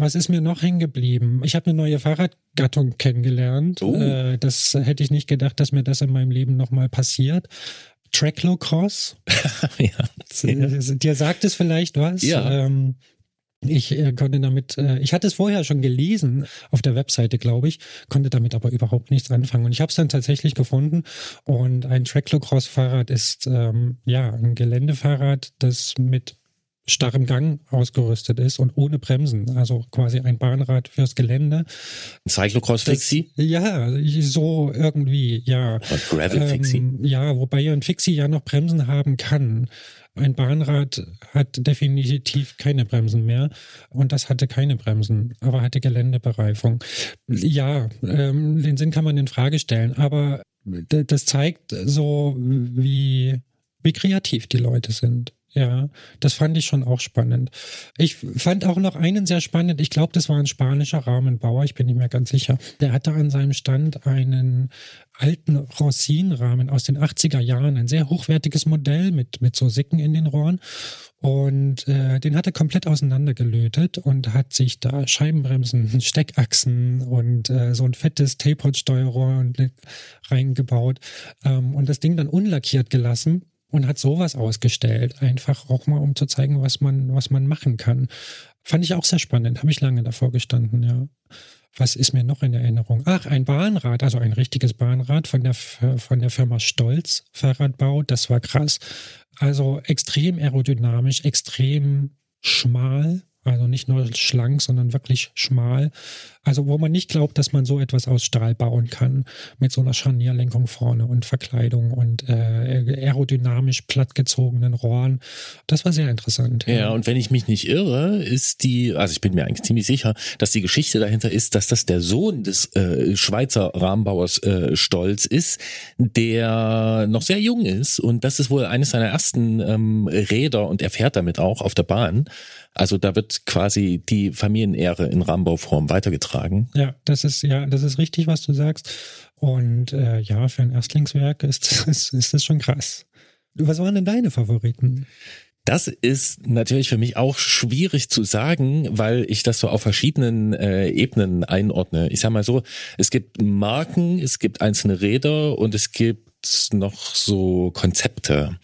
Was ist mir noch hängen geblieben? Ich habe eine neue Fahrradgattung kennengelernt. Oh. Äh, das hätte ich nicht gedacht, dass mir das in meinem Leben nochmal passiert. Tracklocross. ja. Dir sagt es vielleicht was? Ja. Ähm, ich äh, konnte damit, äh, ich hatte es vorher schon gelesen auf der Webseite, glaube ich, konnte damit aber überhaupt nichts anfangen. Und ich habe es dann tatsächlich gefunden. Und ein Tracklocross-Fahrrad ist ähm, ja ein Geländefahrrad, das mit starrem Gang ausgerüstet ist und ohne Bremsen, also quasi ein Bahnrad fürs Gelände. Ein Cyclocross Fixie? Ja, so irgendwie, ja. Gravel Fixie? Ähm, ja, wobei ein Fixie ja noch Bremsen haben kann. Ein Bahnrad hat definitiv keine Bremsen mehr und das hatte keine Bremsen, aber hatte Geländebereifung. Ja, ähm, den Sinn kann man in Frage stellen, aber das zeigt so, wie, wie kreativ die Leute sind. Ja, das fand ich schon auch spannend. Ich fand auch noch einen sehr spannend. Ich glaube, das war ein spanischer Rahmenbauer. Ich bin nicht mehr ganz sicher. Der hatte an seinem Stand einen alten Rossin-Rahmen aus den 80er Jahren. Ein sehr hochwertiges Modell mit, mit so Sicken in den Rohren. Und äh, den hat er komplett auseinandergelötet und hat sich da Scheibenbremsen, Steckachsen und äh, so ein fettes Tapered-Steuerrohr reingebaut ähm, und das Ding dann unlackiert gelassen und hat sowas ausgestellt, einfach auch mal um zu zeigen, was man, was man machen kann. Fand ich auch sehr spannend, habe ich lange davor gestanden, ja. Was ist mir noch in Erinnerung? Ach, ein Bahnrad, also ein richtiges Bahnrad von der, von der Firma Stolz Fahrradbau, das war krass. Also extrem aerodynamisch, extrem schmal, also nicht nur schlank, sondern wirklich schmal. Also wo man nicht glaubt, dass man so etwas aus Stahl bauen kann, mit so einer Scharnierlenkung vorne und Verkleidung und äh, aerodynamisch plattgezogenen Rohren. Das war sehr interessant. Ja, und wenn ich mich nicht irre, ist die, also ich bin mir eigentlich ziemlich sicher, dass die Geschichte dahinter ist, dass das der Sohn des äh, Schweizer Rahmenbauers äh, Stolz ist, der noch sehr jung ist und das ist wohl eines seiner ersten ähm, Räder und er fährt damit auch auf der Bahn. Also da wird quasi die Familienehre in Rahmenbauform weitergetragen. Ja, das ist ja, das ist richtig, was du sagst. Und äh, ja, für ein Erstlingswerk ist, ist, ist das schon krass. Was waren denn deine Favoriten? Das ist natürlich für mich auch schwierig zu sagen, weil ich das so auf verschiedenen äh, Ebenen einordne. Ich sag mal so, es gibt Marken, es gibt einzelne Räder und es gibt noch so Konzepte.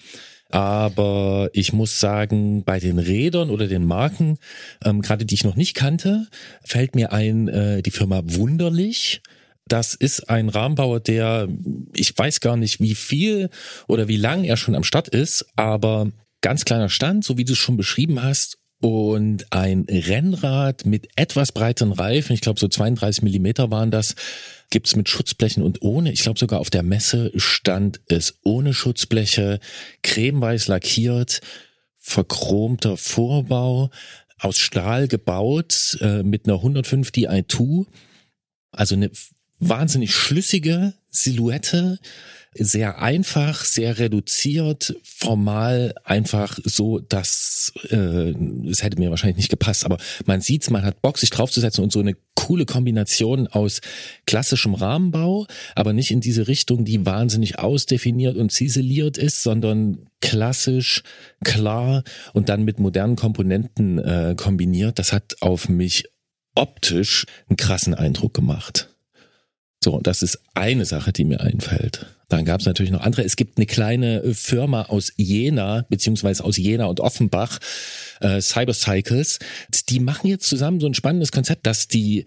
Aber ich muss sagen, bei den Rädern oder den Marken, ähm, gerade die ich noch nicht kannte, fällt mir ein äh, die Firma Wunderlich. Das ist ein Rahmenbauer, der, ich weiß gar nicht, wie viel oder wie lang er schon am Start ist, aber ganz kleiner Stand, so wie du es schon beschrieben hast, und ein Rennrad mit etwas breiteren Reifen, ich glaube so 32 Millimeter waren das, gibt's mit Schutzblechen und ohne. Ich glaube sogar auf der Messe stand es ohne Schutzbleche, cremeweiß lackiert, verchromter Vorbau, aus Stahl gebaut, äh, mit einer 105 Di2. Also eine wahnsinnig schlüssige Silhouette, sehr einfach, sehr reduziert, formal einfach so, dass äh, es hätte mir wahrscheinlich nicht gepasst, aber man sieht's, man hat Bock, sich draufzusetzen und so eine coole Kombination aus klassischem Rahmenbau, aber nicht in diese Richtung, die wahnsinnig ausdefiniert und ziseliert ist, sondern klassisch, klar und dann mit modernen Komponenten äh, kombiniert. Das hat auf mich optisch einen krassen Eindruck gemacht. So, das ist eine Sache, die mir einfällt. Dann gab es natürlich noch andere. Es gibt eine kleine äh, Firma aus Jena, beziehungsweise aus Jena und Offenbach, äh, Cybercycles. Die machen jetzt zusammen so ein spannendes Konzept, dass die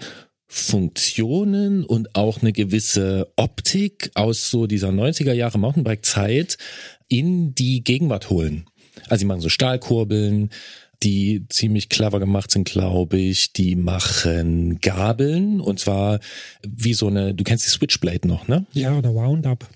Funktionen und auch eine gewisse Optik aus so dieser 90er Jahre Mountainbike-Zeit in die Gegenwart holen. Also sie machen so Stahlkurbeln, die ziemlich clever gemacht sind, glaube ich. Die machen Gabeln und zwar wie so eine, du kennst die Switchblade noch, ne? Ja, oder Roundup.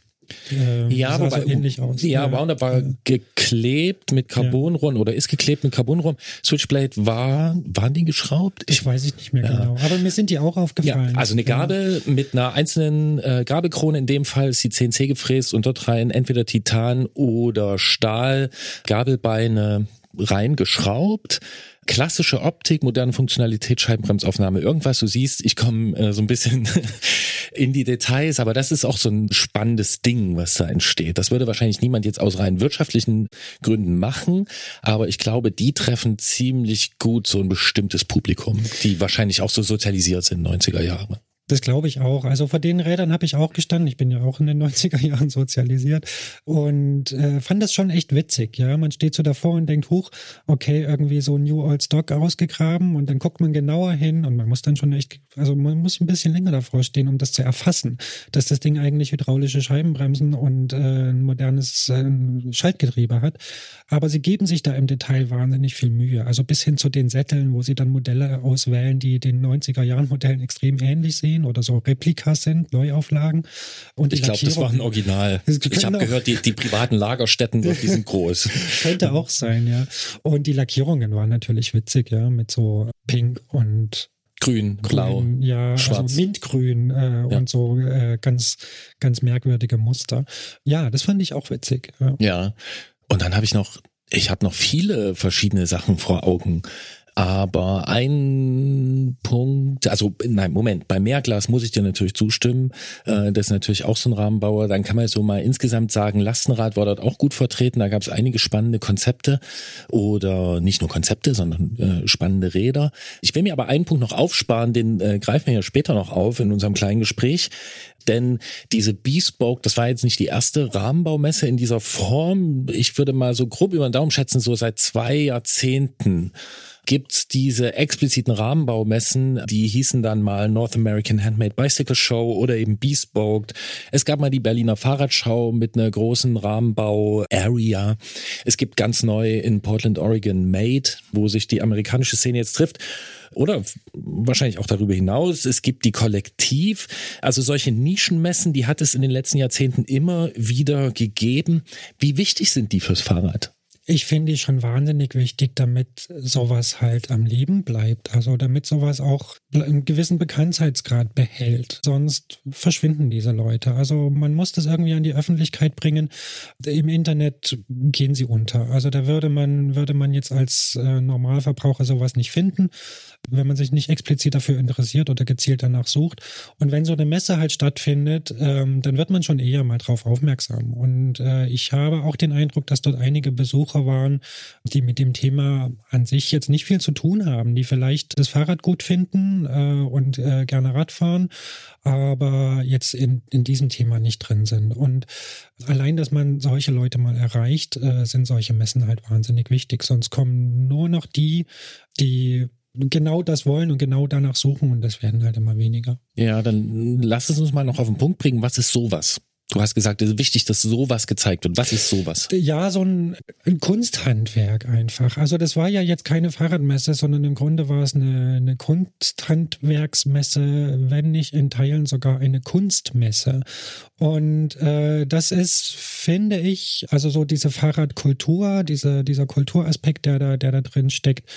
Äh, ja, wobei, so ähnlich aus. Ja, ja, Roundup war ja. geklebt mit Carbonrohren oder ist geklebt mit Carbonrohren. Switchblade war, waren die geschraubt? Ich weiß ich nicht mehr ja. genau. Aber mir sind die auch aufgefallen. Also eine Gabel mit einer einzelnen äh, Gabelkrone. In dem Fall ist die CNC gefräst und dort rein entweder Titan oder Stahl. Gabelbeine reingeschraubt. Klassische Optik, moderne Funktionalität, Scheibenbremsaufnahme, irgendwas. Du siehst, ich komme äh, so ein bisschen in die Details, aber das ist auch so ein spannendes Ding, was da entsteht. Das würde wahrscheinlich niemand jetzt aus rein wirtschaftlichen Gründen machen, aber ich glaube, die treffen ziemlich gut so ein bestimmtes Publikum, die wahrscheinlich auch so sozialisiert sind 90er Jahre. Das glaube ich auch. Also vor den Rädern habe ich auch gestanden. Ich bin ja auch in den 90er Jahren sozialisiert und äh, fand das schon echt witzig. Ja, man steht so davor und denkt, huch, okay, irgendwie so New Old Stock ausgegraben und dann guckt man genauer hin und man muss dann schon echt, also man muss ein bisschen länger davor stehen, um das zu erfassen, dass das Ding eigentlich hydraulische Scheibenbremsen und äh, ein modernes äh, Schaltgetriebe hat. Aber sie geben sich da im Detail wahnsinnig viel Mühe. Also bis hin zu den Sätteln, wo sie dann Modelle auswählen, die den 90er Jahren Modellen extrem ähnlich sehen oder so Replikas sind, Neuauflagen. Und ich glaube, das war ein Original. Ich habe gehört, die, die privaten Lagerstätten, die sind groß. Könnte auch sein, ja. Und die Lackierungen waren natürlich witzig, ja, mit so Pink und Grün, Grün, blau, ja, also schwarz. Also Mintgrün äh, ja. und so äh, ganz, ganz merkwürdige Muster. Ja, das fand ich auch witzig. Ja, ja. und dann habe ich noch, ich habe noch viele verschiedene Sachen vor Augen. Aber ein Punkt, also nein, Moment, bei Mehrglas muss ich dir natürlich zustimmen. Äh, das ist natürlich auch so ein Rahmenbauer. Dann kann man so mal insgesamt sagen, Lastenrad war dort auch gut vertreten. Da gab es einige spannende Konzepte oder nicht nur Konzepte, sondern äh, spannende Räder. Ich will mir aber einen Punkt noch aufsparen, den äh, greifen wir ja später noch auf in unserem kleinen Gespräch. Denn diese Bespoke, das war jetzt nicht die erste Rahmenbaumesse in dieser Form. Ich würde mal so grob über den Daumen schätzen, so seit zwei Jahrzehnten gibt's diese expliziten Rahmenbaumessen, die hießen dann mal North American Handmade Bicycle Show oder eben Bespoke. Es gab mal die Berliner Fahrradschau mit einer großen Rahmenbau-Area. Es gibt ganz neu in Portland, Oregon Made, wo sich die amerikanische Szene jetzt trifft oder wahrscheinlich auch darüber hinaus. Es gibt die Kollektiv, also solche Nischenmessen, die hat es in den letzten Jahrzehnten immer wieder gegeben. Wie wichtig sind die fürs Fahrrad? Ich finde die schon wahnsinnig wichtig, damit sowas halt am Leben bleibt. Also damit sowas auch einen gewissen Bekanntheitsgrad behält. Sonst verschwinden diese Leute. Also man muss das irgendwie an die Öffentlichkeit bringen. Im Internet gehen sie unter. Also da würde man, würde man jetzt als äh, Normalverbraucher sowas nicht finden wenn man sich nicht explizit dafür interessiert oder gezielt danach sucht. Und wenn so eine Messe halt stattfindet, ähm, dann wird man schon eher mal drauf aufmerksam. Und äh, ich habe auch den Eindruck, dass dort einige Besucher waren, die mit dem Thema an sich jetzt nicht viel zu tun haben, die vielleicht das Fahrrad gut finden äh, und äh, gerne Radfahren, aber jetzt in, in diesem Thema nicht drin sind. Und allein, dass man solche Leute mal erreicht, äh, sind solche Messen halt wahnsinnig wichtig. Sonst kommen nur noch die, die genau das wollen und genau danach suchen und das werden halt immer weniger. Ja, dann lass es uns mal noch auf den Punkt bringen. Was ist sowas? Du hast gesagt, es ist wichtig, dass sowas gezeigt wird. Was ist sowas? Ja, so ein, ein, Kunsthandwerk einfach. Also das war ja jetzt keine Fahrradmesse, sondern im Grunde war es eine, eine Kunsthandwerksmesse, wenn nicht in Teilen sogar eine Kunstmesse. Und äh, das ist, finde ich, also so diese Fahrradkultur, diese, dieser Kulturaspekt, der da, der da drin steckt,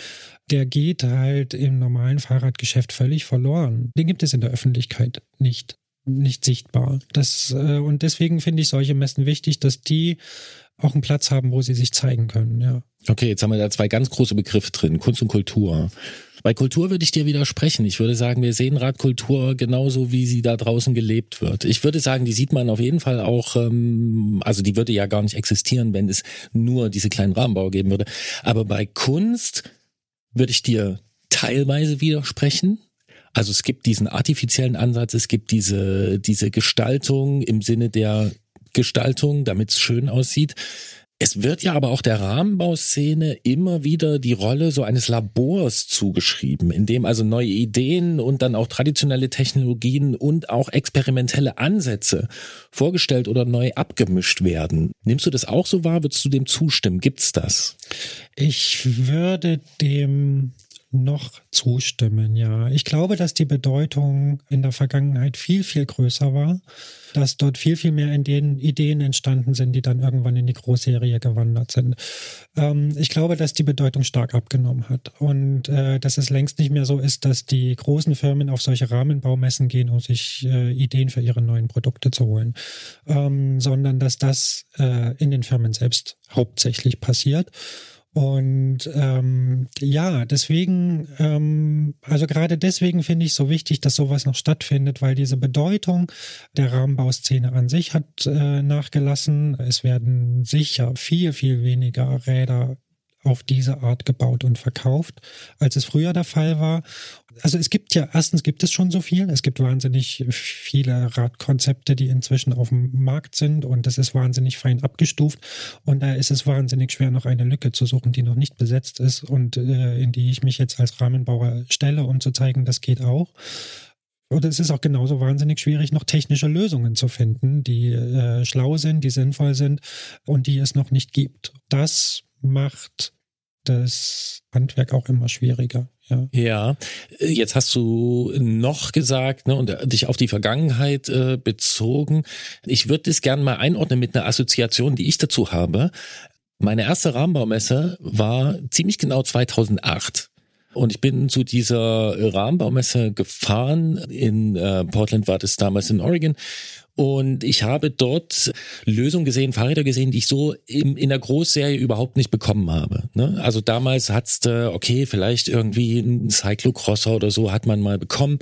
der geht halt im normalen Fahrradgeschäft völlig verloren. Den gibt es in der Öffentlichkeit nicht. Nicht sichtbar. Das, äh, und deswegen finde ich solche Messen wichtig, dass die auch einen Platz haben, wo sie sich zeigen können, ja. Okay, jetzt haben wir da zwei ganz große Begriffe drin, Kunst und Kultur. Bei Kultur würde ich dir widersprechen. Ich würde sagen, wir sehen Radkultur genauso, wie sie da draußen gelebt wird. Ich würde sagen, die sieht man auf jeden Fall auch, ähm, also die würde ja gar nicht existieren, wenn es nur diese kleinen Rahmenbau geben würde. Aber bei Kunst würde ich dir teilweise widersprechen. Also es gibt diesen artifiziellen Ansatz, es gibt diese, diese Gestaltung im Sinne der Gestaltung, damit es schön aussieht. Es wird ja aber auch der Rahmenbauszene immer wieder die Rolle so eines Labors zugeschrieben, in dem also neue Ideen und dann auch traditionelle Technologien und auch experimentelle Ansätze vorgestellt oder neu abgemischt werden. Nimmst du das auch so wahr? Würdest du dem zustimmen? Gibt's das? Ich würde dem noch zustimmen, ja. Ich glaube, dass die Bedeutung in der Vergangenheit viel, viel größer war, dass dort viel, viel mehr Ideen entstanden sind, die dann irgendwann in die Großserie gewandert sind. Ähm, ich glaube, dass die Bedeutung stark abgenommen hat und äh, dass es längst nicht mehr so ist, dass die großen Firmen auf solche Rahmenbaumessen gehen, um sich äh, Ideen für ihre neuen Produkte zu holen, ähm, sondern dass das äh, in den Firmen selbst hauptsächlich passiert. Und ähm, ja, deswegen, ähm, also gerade deswegen finde ich so wichtig, dass sowas noch stattfindet, weil diese Bedeutung der Rahmenbauszene an sich hat äh, nachgelassen. Es werden sicher viel, viel weniger Räder auf diese Art gebaut und verkauft, als es früher der Fall war. Also es gibt ja, erstens gibt es schon so viel. Es gibt wahnsinnig viele Radkonzepte, die inzwischen auf dem Markt sind und das ist wahnsinnig fein abgestuft. Und da ist es wahnsinnig schwer, noch eine Lücke zu suchen, die noch nicht besetzt ist und äh, in die ich mich jetzt als Rahmenbauer stelle, um zu zeigen, das geht auch. Oder es ist auch genauso wahnsinnig schwierig, noch technische Lösungen zu finden, die äh, schlau sind, die sinnvoll sind und die es noch nicht gibt. Das macht das Handwerk auch immer schwieriger. Ja. ja, jetzt hast du noch gesagt ne, und dich auf die Vergangenheit äh, bezogen. Ich würde das gerne mal einordnen mit einer Assoziation, die ich dazu habe. Meine erste Rahmenbaumesse war ziemlich genau 2008. Und ich bin zu dieser Rahmenbaumesse gefahren. In äh, Portland war das damals in Oregon. Und ich habe dort Lösungen gesehen, Fahrräder gesehen, die ich so im, in der Großserie überhaupt nicht bekommen habe. Ne? Also damals hat's okay, vielleicht irgendwie ein Cyclocrosser oder so hat man mal bekommen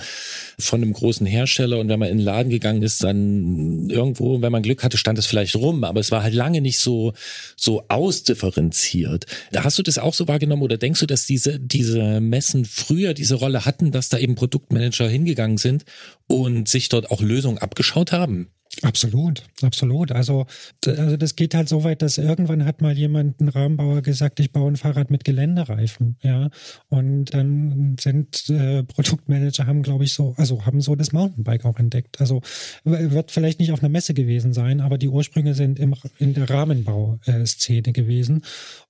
von einem großen Hersteller. Und wenn man in den Laden gegangen ist, dann irgendwo, wenn man Glück hatte, stand es vielleicht rum. Aber es war halt lange nicht so, so ausdifferenziert. Hast du das auch so wahrgenommen oder denkst du, dass diese, diese Messen früher diese Rolle hatten, dass da eben Produktmanager hingegangen sind und sich dort auch Lösungen abgeschaut haben. Absolut, absolut. Also, also das geht halt so weit, dass irgendwann hat mal jemand, ein Rahmenbauer, gesagt, ich baue ein Fahrrad mit Geländereifen, ja. Und dann sind äh, Produktmanager haben, glaube ich, so, also haben so das Mountainbike auch entdeckt. Also wird vielleicht nicht auf einer Messe gewesen sein, aber die Ursprünge sind im, in der Rahmenbauszene gewesen.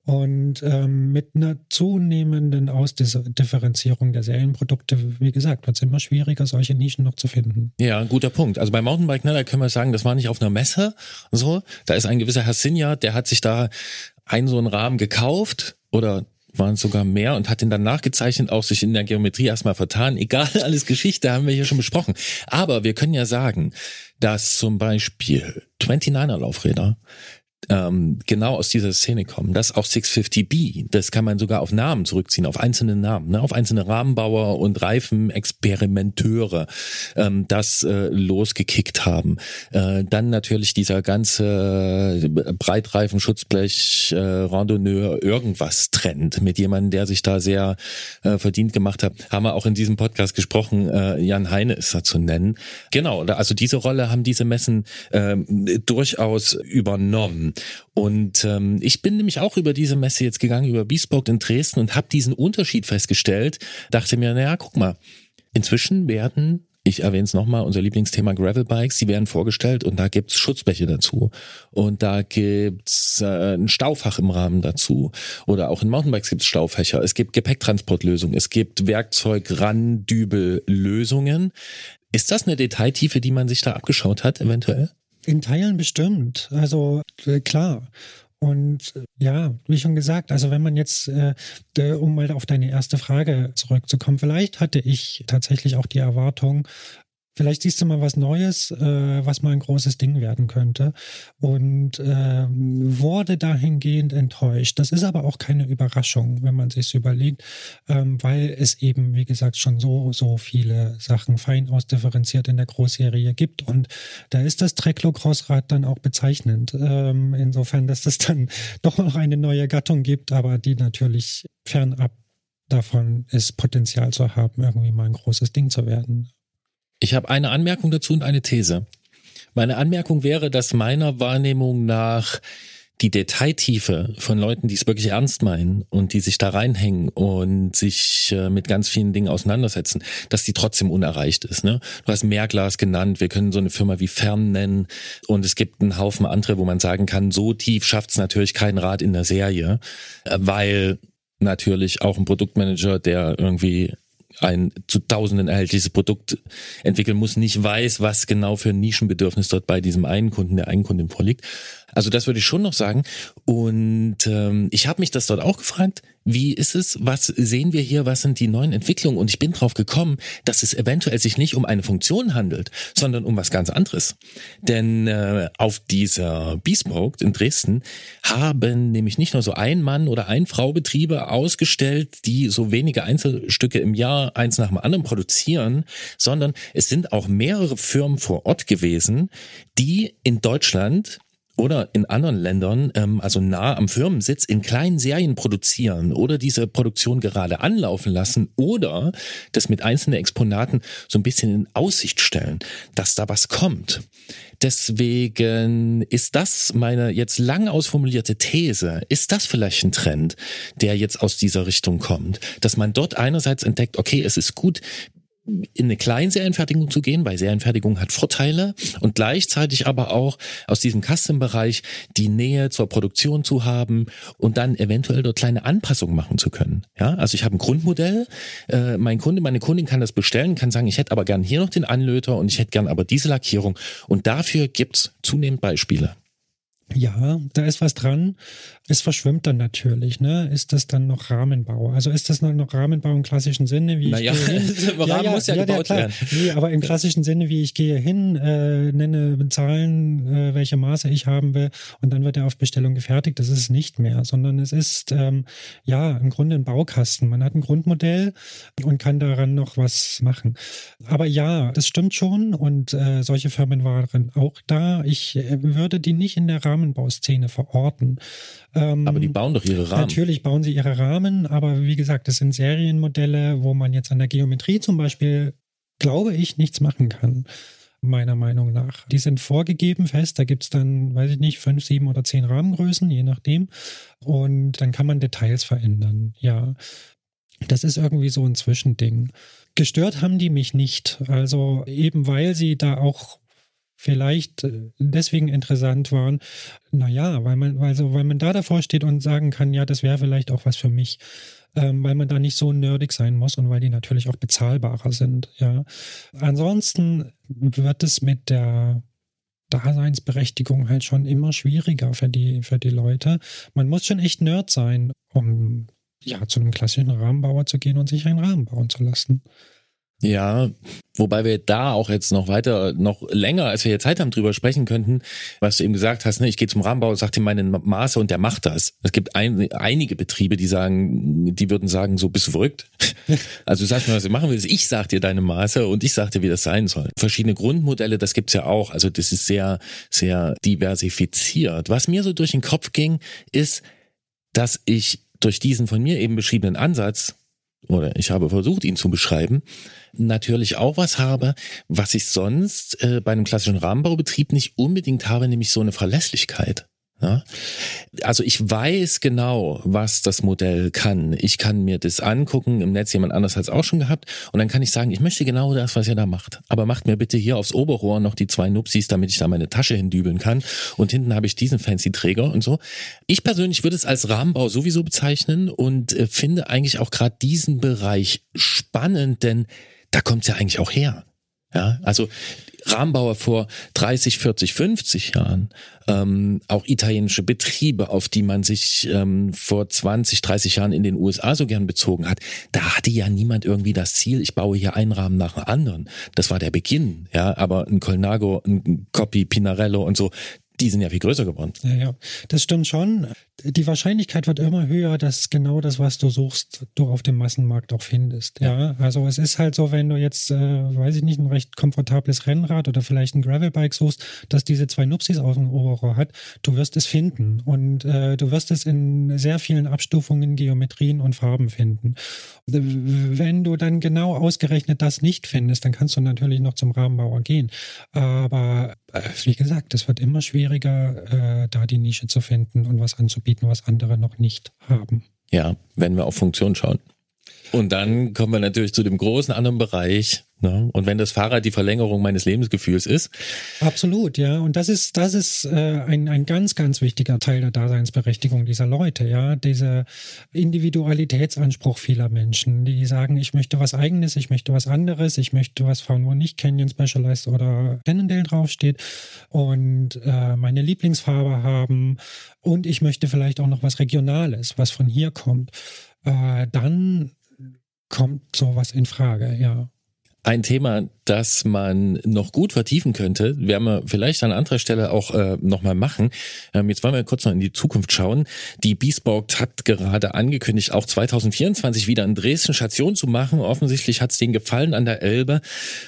Und ähm, mit einer zunehmenden Ausdifferenzierung der Serienprodukte, wie gesagt, wird es immer schwieriger, solche Nischen noch zu finden. Ja, ein guter Punkt. Also bei Mountainbike, ne, da können wir sagen, das war nicht auf einer Messe. So, da ist ein gewisser Herr Sinja, der hat sich da einen so einen Rahmen gekauft oder waren sogar mehr und hat ihn dann nachgezeichnet, auch sich in der Geometrie erstmal vertan. Egal, alles Geschichte haben wir hier schon besprochen. Aber wir können ja sagen, dass zum Beispiel 29er Laufräder ähm, genau aus dieser Szene kommen. Das auch 650B, das kann man sogar auf Namen zurückziehen, auf einzelne Namen, ne? auf einzelne Rahmenbauer und Reifenexperimenteure, ähm, das äh, losgekickt haben. Äh, dann natürlich dieser ganze äh, Breitreifen, Schutzblech, äh, Randonneur, irgendwas Trend mit jemandem, der sich da sehr äh, verdient gemacht hat. Haben wir auch in diesem Podcast gesprochen, äh, Jan Heine ist da zu nennen. Genau, also diese Rolle haben diese Messen äh, durchaus übernommen. Und ähm, ich bin nämlich auch über diese Messe jetzt gegangen, über Bespoke in Dresden und habe diesen Unterschied festgestellt. Dachte mir, naja, guck mal, inzwischen werden ich erwähne es nochmal, unser Lieblingsthema Gravelbikes, die werden vorgestellt und da gibt's Schutzbleche dazu. Und da gibt's äh, ein Staufach im Rahmen dazu. Oder auch in Mountainbikes gibt's Staufächer. Es gibt Gepäcktransportlösungen. Es gibt Werkzeug-Randübel-Lösungen. Ist das eine Detailtiefe, die man sich da abgeschaut hat, eventuell? In Teilen bestimmt. Also äh, klar. Und äh, ja, wie schon gesagt, also wenn man jetzt, äh, um mal auf deine erste Frage zurückzukommen, vielleicht hatte ich tatsächlich auch die Erwartung, Vielleicht siehst du mal was Neues, äh, was mal ein großes Ding werden könnte. Und äh, wurde dahingehend enttäuscht. Das ist aber auch keine Überraschung, wenn man sich überlegt, ähm, weil es eben, wie gesagt, schon so, so viele Sachen fein ausdifferenziert in der Großserie gibt. Und da ist das Treklo-Crossrad dann auch bezeichnend. Ähm, insofern, dass es dann doch noch eine neue Gattung gibt, aber die natürlich fernab davon ist, Potenzial zu haben, irgendwie mal ein großes Ding zu werden. Ich habe eine Anmerkung dazu und eine These. Meine Anmerkung wäre, dass meiner Wahrnehmung nach die Detailtiefe von Leuten, die es wirklich ernst meinen und die sich da reinhängen und sich äh, mit ganz vielen Dingen auseinandersetzen, dass die trotzdem unerreicht ist. Ne? Du hast Mehrglas genannt, wir können so eine Firma wie Fern nennen und es gibt einen Haufen andere, wo man sagen kann, so tief schafft es natürlich kein Rad in der Serie, äh, weil natürlich auch ein Produktmanager, der irgendwie ein zu Tausenden erhältliches Produkt entwickeln muss, nicht weiß, was genau für ein Nischenbedürfnis dort bei diesem einen Kunden, der einen Kunden vorliegt. Also das würde ich schon noch sagen. Und ähm, ich habe mich das dort auch gefragt, wie ist es, was sehen wir hier, was sind die neuen Entwicklungen? Und ich bin drauf gekommen, dass es eventuell sich nicht um eine Funktion handelt, sondern um was ganz anderes. Denn äh, auf dieser Bespoke in Dresden haben nämlich nicht nur so ein Mann oder ein Frau Betriebe ausgestellt, die so wenige Einzelstücke im Jahr eins nach dem anderen produzieren, sondern es sind auch mehrere Firmen vor Ort gewesen, die in Deutschland oder in anderen Ländern, ähm, also nah am Firmensitz, in kleinen Serien produzieren oder diese Produktion gerade anlaufen lassen oder das mit einzelnen Exponaten so ein bisschen in Aussicht stellen, dass da was kommt. Deswegen ist das meine jetzt lang ausformulierte These. Ist das vielleicht ein Trend, der jetzt aus dieser Richtung kommt? Dass man dort einerseits entdeckt, okay, es ist gut, in eine Kleinserienfertigung zu gehen, weil Serienfertigung hat Vorteile und gleichzeitig aber auch aus diesem Custom-Bereich die Nähe zur Produktion zu haben und dann eventuell dort kleine Anpassungen machen zu können. Ja, also ich habe ein Grundmodell, äh, mein Kunde, meine Kundin kann das bestellen, kann sagen, ich hätte aber gern hier noch den Anlöter und ich hätte gern aber diese Lackierung und dafür gibt's zunehmend Beispiele. Ja, da ist was dran. Es verschwimmt dann natürlich, ne? Ist das dann noch Rahmenbau? Also ist das noch Rahmenbau im klassischen Sinne, wie naja, ich gehe hin? Rahmen ja, ja, muss ja, ja gebaut werden. Nee, aber im klassischen Sinne, wie ich gehe hin, äh, nenne Zahlen, äh, welche Maße ich haben will und dann wird er auf Bestellung gefertigt. Das ist es nicht mehr, sondern es ist ähm, ja im Grunde ein Baukasten. Man hat ein Grundmodell und kann daran noch was machen. Aber ja, das stimmt schon und äh, solche Firmen waren auch da. Ich äh, würde die nicht in der Rahmenbauszene verorten. Ähm, aber die bauen doch ihre Rahmen. Natürlich bauen sie ihre Rahmen, aber wie gesagt, das sind Serienmodelle, wo man jetzt an der Geometrie zum Beispiel, glaube ich, nichts machen kann meiner Meinung nach. Die sind vorgegeben fest, da gibt es dann, weiß ich nicht, fünf, sieben oder zehn Rahmengrößen, je nachdem. Und dann kann man Details verändern, ja. Das ist irgendwie so ein Zwischending. Gestört haben die mich nicht. Also eben weil sie da auch vielleicht äh, deswegen interessant waren, naja, weil man, also, weil man da davor steht und sagen kann, ja, das wäre vielleicht auch was für mich, ähm, weil man da nicht so nerdig sein muss und weil die natürlich auch bezahlbarer sind, ja. Ansonsten wird es mit der Daseinsberechtigung halt schon immer schwieriger für die, für die Leute. Man muss schon echt Nerd sein, um ja, zu einem klassischen Rahmenbauer zu gehen und sich einen Rahmen bauen zu lassen. Ja, wobei wir da auch jetzt noch weiter, noch länger, als wir hier Zeit haben, drüber sprechen könnten, was du eben gesagt hast, ne, ich gehe zum Rahmenbau, sag ihm meine Maße und der macht das. Es gibt ein, einige Betriebe, die sagen, die würden sagen, so bist du verrückt. Also du sagst mir, was du machen willst, ich sag dir deine Maße und ich sag dir, wie das sein soll. Verschiedene Grundmodelle, das gibt's ja auch. Also das ist sehr, sehr diversifiziert. Was mir so durch den Kopf ging, ist, dass ich durch diesen von mir eben beschriebenen Ansatz oder ich habe versucht, ihn zu beschreiben, natürlich auch was habe, was ich sonst äh, bei einem klassischen Rahmenbaubetrieb nicht unbedingt habe, nämlich so eine Verlässlichkeit. Ja? Also ich weiß genau, was das Modell kann. Ich kann mir das angucken, im Netz jemand anders hat es auch schon gehabt und dann kann ich sagen, ich möchte genau das, was ihr da macht. Aber macht mir bitte hier aufs Oberrohr noch die zwei Nupsis, damit ich da meine Tasche hindübeln kann und hinten habe ich diesen fancy Träger und so. Ich persönlich würde es als Rahmenbau sowieso bezeichnen und äh, finde eigentlich auch gerade diesen Bereich spannend, denn da kommt es ja eigentlich auch her. Ja, also Rahmenbauer vor 30, 40, 50 Jahren, ähm, auch italienische Betriebe, auf die man sich ähm, vor 20, 30 Jahren in den USA so gern bezogen hat, da hatte ja niemand irgendwie das Ziel, ich baue hier einen Rahmen nach dem anderen. Das war der Beginn, ja, aber ein Colnago, ein Coppi, Pinarello und so, die sind ja viel größer geworden. Ja, ja, das stimmt schon. Die Wahrscheinlichkeit wird immer höher, dass genau das, was du suchst, du auf dem Massenmarkt auch findest. Ja, also es ist halt so, wenn du jetzt, äh, weiß ich nicht, ein recht komfortables Rennrad oder vielleicht ein Gravelbike suchst, dass diese zwei Nupsis aus dem Oberrohr hat, du wirst es finden und äh, du wirst es in sehr vielen Abstufungen, Geometrien und Farben finden. Wenn du dann genau ausgerechnet das nicht findest, dann kannst du natürlich noch zum Rahmenbauer gehen. Aber äh, wie gesagt, es wird immer schwieriger, äh, da die Nische zu finden und was anzubieten, was andere noch nicht haben. Ja, wenn wir auf Funktion schauen. Und dann kommen wir natürlich zu dem großen anderen Bereich. Ne? Und wenn das Fahrrad die Verlängerung meines Lebensgefühls ist. Absolut, ja. Und das ist, das ist äh, ein, ein ganz, ganz wichtiger Teil der Daseinsberechtigung dieser Leute, ja. Dieser Individualitätsanspruch vieler Menschen, die sagen, ich möchte was eigenes, ich möchte was anderes, ich möchte was fahren, wo nicht Canyon Specialized oder Cannondale draufsteht und äh, meine Lieblingsfarbe haben und ich möchte vielleicht auch noch was Regionales, was von hier kommt. Äh, dann kommt sowas in Frage, ja. Ein Thema, das man noch gut vertiefen könnte, werden wir vielleicht an anderer Stelle auch äh, nochmal machen. Ähm, jetzt wollen wir kurz noch in die Zukunft schauen. Die Biesborg hat gerade angekündigt, auch 2024 wieder in Dresden Station zu machen. Offensichtlich hat es denen gefallen an der Elbe.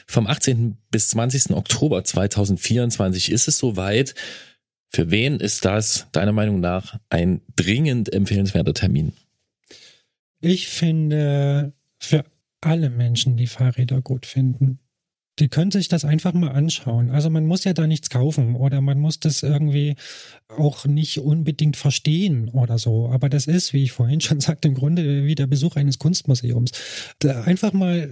Vom 18. bis 20. Oktober 2024 ist es soweit. Für wen ist das deiner Meinung nach ein dringend empfehlenswerter Termin? Ich finde für alle Menschen, die Fahrräder gut finden. Die können sich das einfach mal anschauen. Also man muss ja da nichts kaufen oder man muss das irgendwie auch nicht unbedingt verstehen oder so. Aber das ist, wie ich vorhin schon sagte, im Grunde wie der Besuch eines Kunstmuseums. Da einfach mal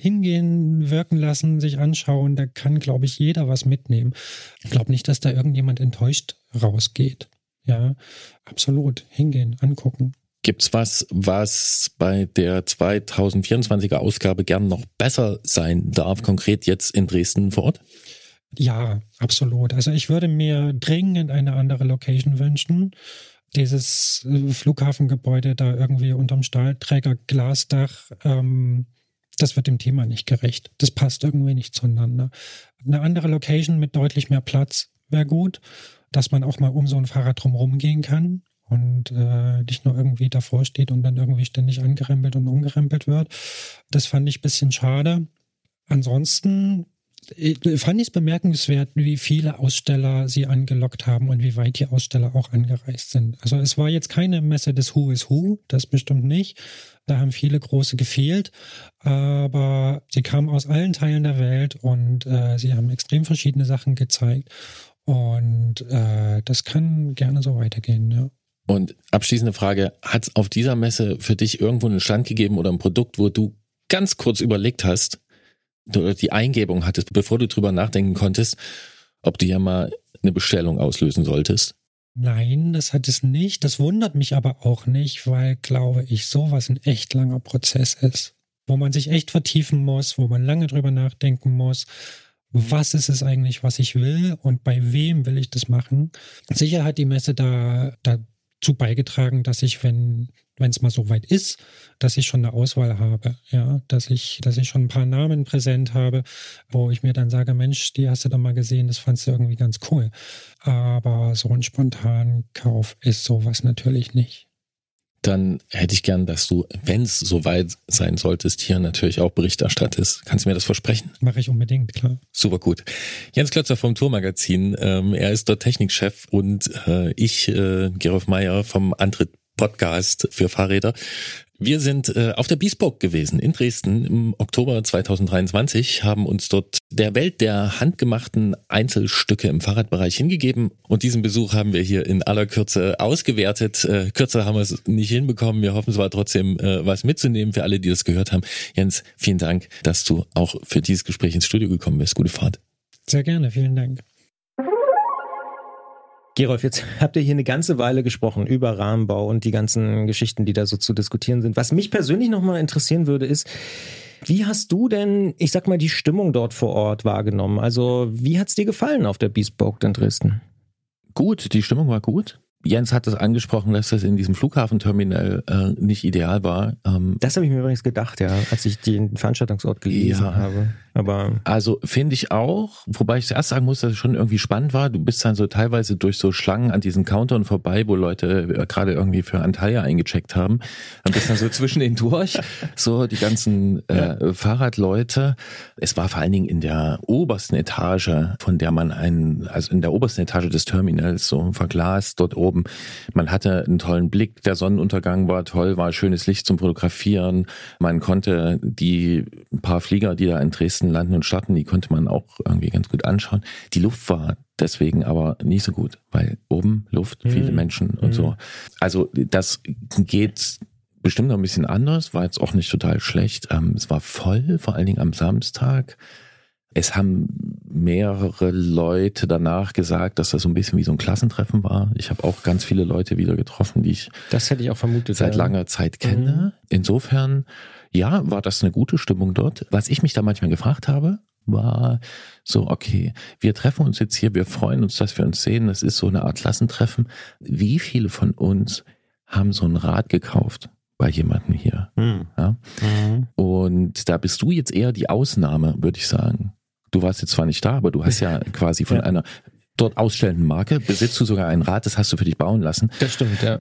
hingehen, wirken lassen, sich anschauen. Da kann, glaube ich, jeder was mitnehmen. Ich glaube nicht, dass da irgendjemand enttäuscht rausgeht. Ja, absolut. Hingehen, angucken. Gibt's was, was bei der 2024er Ausgabe gern noch besser sein darf, konkret jetzt in Dresden vor Ort? Ja, absolut. Also ich würde mir dringend eine andere Location wünschen. Dieses äh, Flughafengebäude da irgendwie unterm Stahlträger Glasdach, ähm, das wird dem Thema nicht gerecht. Das passt irgendwie nicht zueinander. Eine andere Location mit deutlich mehr Platz wäre gut, dass man auch mal um so ein Fahrrad drumherum gehen kann und äh, nicht nur irgendwie davor steht und dann irgendwie ständig angerempelt und umgerempelt wird. Das fand ich ein bisschen schade. Ansonsten äh, fand ich es bemerkenswert, wie viele Aussteller sie angelockt haben und wie weit die Aussteller auch angereist sind. Also es war jetzt keine Messe des Who is Who, das bestimmt nicht. Da haben viele große gefehlt, aber sie kamen aus allen Teilen der Welt und äh, sie haben extrem verschiedene Sachen gezeigt. Und äh, das kann gerne so weitergehen. Ja. Und abschließende Frage, hat es auf dieser Messe für dich irgendwo einen Stand gegeben oder ein Produkt, wo du ganz kurz überlegt hast, oder die Eingebung hattest, bevor du drüber nachdenken konntest, ob du ja mal eine Bestellung auslösen solltest? Nein, das hat es nicht. Das wundert mich aber auch nicht, weil, glaube ich, sowas ein echt langer Prozess ist, wo man sich echt vertiefen muss, wo man lange drüber nachdenken muss. Was ist es eigentlich, was ich will und bei wem will ich das machen? Sicher hat die Messe da, da zu beigetragen, dass ich, wenn wenn es mal so weit ist, dass ich schon eine Auswahl habe, ja, dass ich, dass ich schon ein paar Namen präsent habe, wo ich mir dann sage, Mensch, die hast du doch mal gesehen, das fandst du irgendwie ganz cool. Aber so ein spontanen Kauf ist sowas natürlich nicht dann hätte ich gern, dass du, wenn es soweit sein solltest, hier natürlich auch Bericht erstattest. Kannst du mir das versprechen? Mache ich unbedingt, klar. Super gut. Jens Klötzer vom Tourmagazin, ähm, er ist dort Technikchef und äh, ich, äh, Gerolf Meyer vom Antritt Podcast für Fahrräder. Wir sind äh, auf der Biesburg gewesen in Dresden im Oktober 2023, haben uns dort der Welt der handgemachten Einzelstücke im Fahrradbereich hingegeben und diesen Besuch haben wir hier in aller Kürze ausgewertet. Äh, kürzer haben wir es nicht hinbekommen. Wir hoffen, es war trotzdem äh, was mitzunehmen für alle, die das gehört haben. Jens, vielen Dank, dass du auch für dieses Gespräch ins Studio gekommen bist. Gute Fahrt. Sehr gerne, vielen Dank. Gerolf, jetzt habt ihr hier eine ganze Weile gesprochen über Rahmenbau und die ganzen Geschichten, die da so zu diskutieren sind. Was mich persönlich nochmal interessieren würde, ist, Wie hast du denn, ich sag mal, die Stimmung dort vor Ort wahrgenommen? Also, wie hat's dir gefallen auf der Bespoke in Dresden? Gut, die Stimmung war gut. Jens hat es angesprochen, dass das in diesem Flughafenterminal äh, nicht ideal war. Ähm, das habe ich mir übrigens gedacht, ja, als ich den Veranstaltungsort gelesen ja, habe. Aber also finde ich auch, wobei ich zuerst sagen muss, dass es schon irgendwie spannend war. Du bist dann so teilweise durch so Schlangen an diesen Countern vorbei, wo Leute äh, gerade irgendwie für Antalya eingecheckt haben. Dann bist dann so zwischen den durch, so die ganzen äh, Fahrradleute. Es war vor allen Dingen in der obersten Etage, von der man einen, also in der obersten Etage des Terminals, so verglast dort oben. Man hatte einen tollen Blick, der Sonnenuntergang war toll, war schönes Licht zum Fotografieren. Man konnte die paar Flieger, die da in Dresden ganzen Landen und Staaten, die konnte man auch irgendwie ganz gut anschauen. Die Luft war deswegen aber nicht so gut, weil oben Luft, viele mhm. Menschen und mhm. so. Also das geht bestimmt noch ein bisschen anders, war jetzt auch nicht total schlecht. Ähm, es war voll, vor allen Dingen am Samstag. Es haben mehrere Leute danach gesagt, dass das so ein bisschen wie so ein Klassentreffen war. Ich habe auch ganz viele Leute wieder getroffen, die ich, das hätte ich auch vermutet, seit ja. langer Zeit kenne. Mhm. Insofern ja, war das eine gute Stimmung dort. Was ich mich da manchmal gefragt habe, war so, okay, wir treffen uns jetzt hier, wir freuen uns, dass wir uns sehen, das ist so eine Art Klassentreffen. Wie viele von uns haben so ein Rad gekauft? bei jemandem hier. Mhm. Ja? Mhm. Und da bist du jetzt eher die Ausnahme, würde ich sagen. Du warst jetzt zwar nicht da, aber du hast ja quasi von ja. einer dort ausstellenden Marke, besitzt du sogar ein Rad, das hast du für dich bauen lassen. Das stimmt, ja.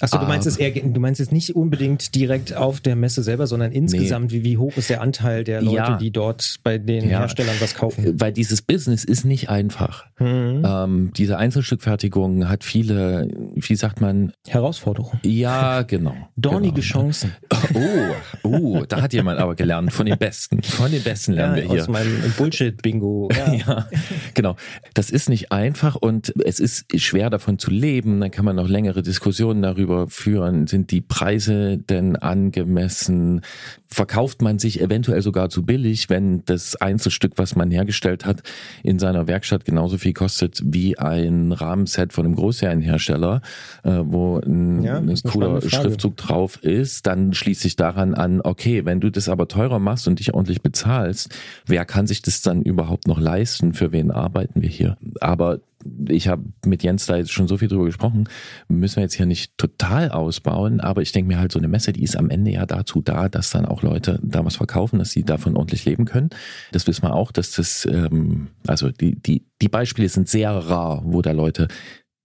Achso, du meinst es eher, du meinst es nicht unbedingt direkt auf der Messe selber, sondern insgesamt, nee. wie, wie hoch ist der Anteil der Leute, ja. die dort bei den ja. Herstellern was kaufen? Weil dieses Business ist nicht einfach. Mhm. Ähm, diese Einzelstückfertigung hat viele, wie sagt man? Herausforderungen. Ja, genau. Dornige genau. Chancen. Oh, oh, da hat jemand aber gelernt. Von den Besten. Von den Besten lernen ja, wir hier. Aus meinem Bullshit-Bingo. Ja. ja, genau. Das ist nicht einfach und es ist schwer davon zu leben. Dann kann man noch längere Diskussionen darüber darüber führen, sind die Preise denn angemessen? Verkauft man sich eventuell sogar zu billig, wenn das Einzelstück, was man hergestellt hat, in seiner Werkstatt genauso viel kostet wie ein Rahmenset von einem Großserienhersteller, äh, wo ein, ja, ein cooler Schriftzug drauf ist, dann schließt sich daran an, okay, wenn du das aber teurer machst und dich ordentlich bezahlst, wer kann sich das dann überhaupt noch leisten? Für wen arbeiten wir hier? Aber ich habe mit Jens da jetzt schon so viel drüber gesprochen, müssen wir jetzt hier nicht total ausbauen, aber ich denke mir halt, so eine Messe, die ist am Ende ja dazu da, dass dann auch Leute da was verkaufen, dass sie davon ordentlich leben können. Das wissen wir auch, dass das, ähm, also die, die, die Beispiele sind sehr rar, wo da Leute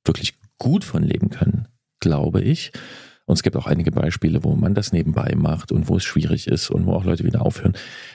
wirklich gut von leben können, glaube ich. Und es gibt auch einige Beispiele, wo man das nebenbei macht und wo es schwierig ist und wo auch Leute wieder aufhören.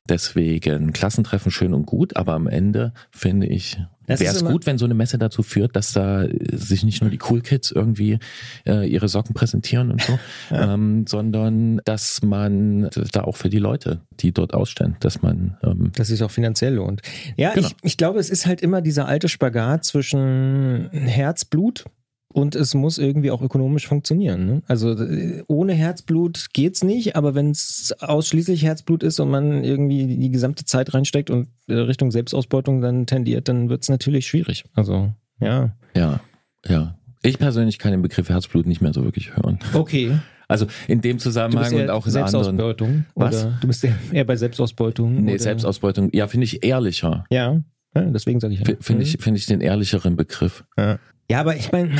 Deswegen Klassentreffen schön und gut, aber am Ende finde ich, wäre es gut, wenn so eine Messe dazu führt, dass da sich nicht nur die Cool Kids irgendwie äh, ihre Socken präsentieren und so, ja. ähm, sondern dass man da auch für die Leute, die dort ausstellen, dass man ähm, dass sich auch finanziell lohnt. Ja, genau. ich, ich glaube, es ist halt immer dieser alte Spagat zwischen Herzblut und es muss irgendwie auch ökonomisch funktionieren. Ne? Also äh, ohne Herzblut geht's nicht, aber wenn es ausschließlich Herzblut ist und man irgendwie die gesamte Zeit reinsteckt und äh, Richtung Selbstausbeutung dann tendiert, dann wird's natürlich schwierig. Also ja. Ja, ja. Ich persönlich kann den Begriff Herzblut nicht mehr so wirklich hören. Okay. Also in dem Zusammenhang und auch in Selbstausbeutung, anderen. Was? Du bist eher bei Selbstausbeutung? Nee, oder? Selbstausbeutung. Ja, finde ich ehrlicher. Ja. ja deswegen sage ich ja. Finde ich, finde ich den ehrlicheren Begriff. Ja. Ja, aber ich meine,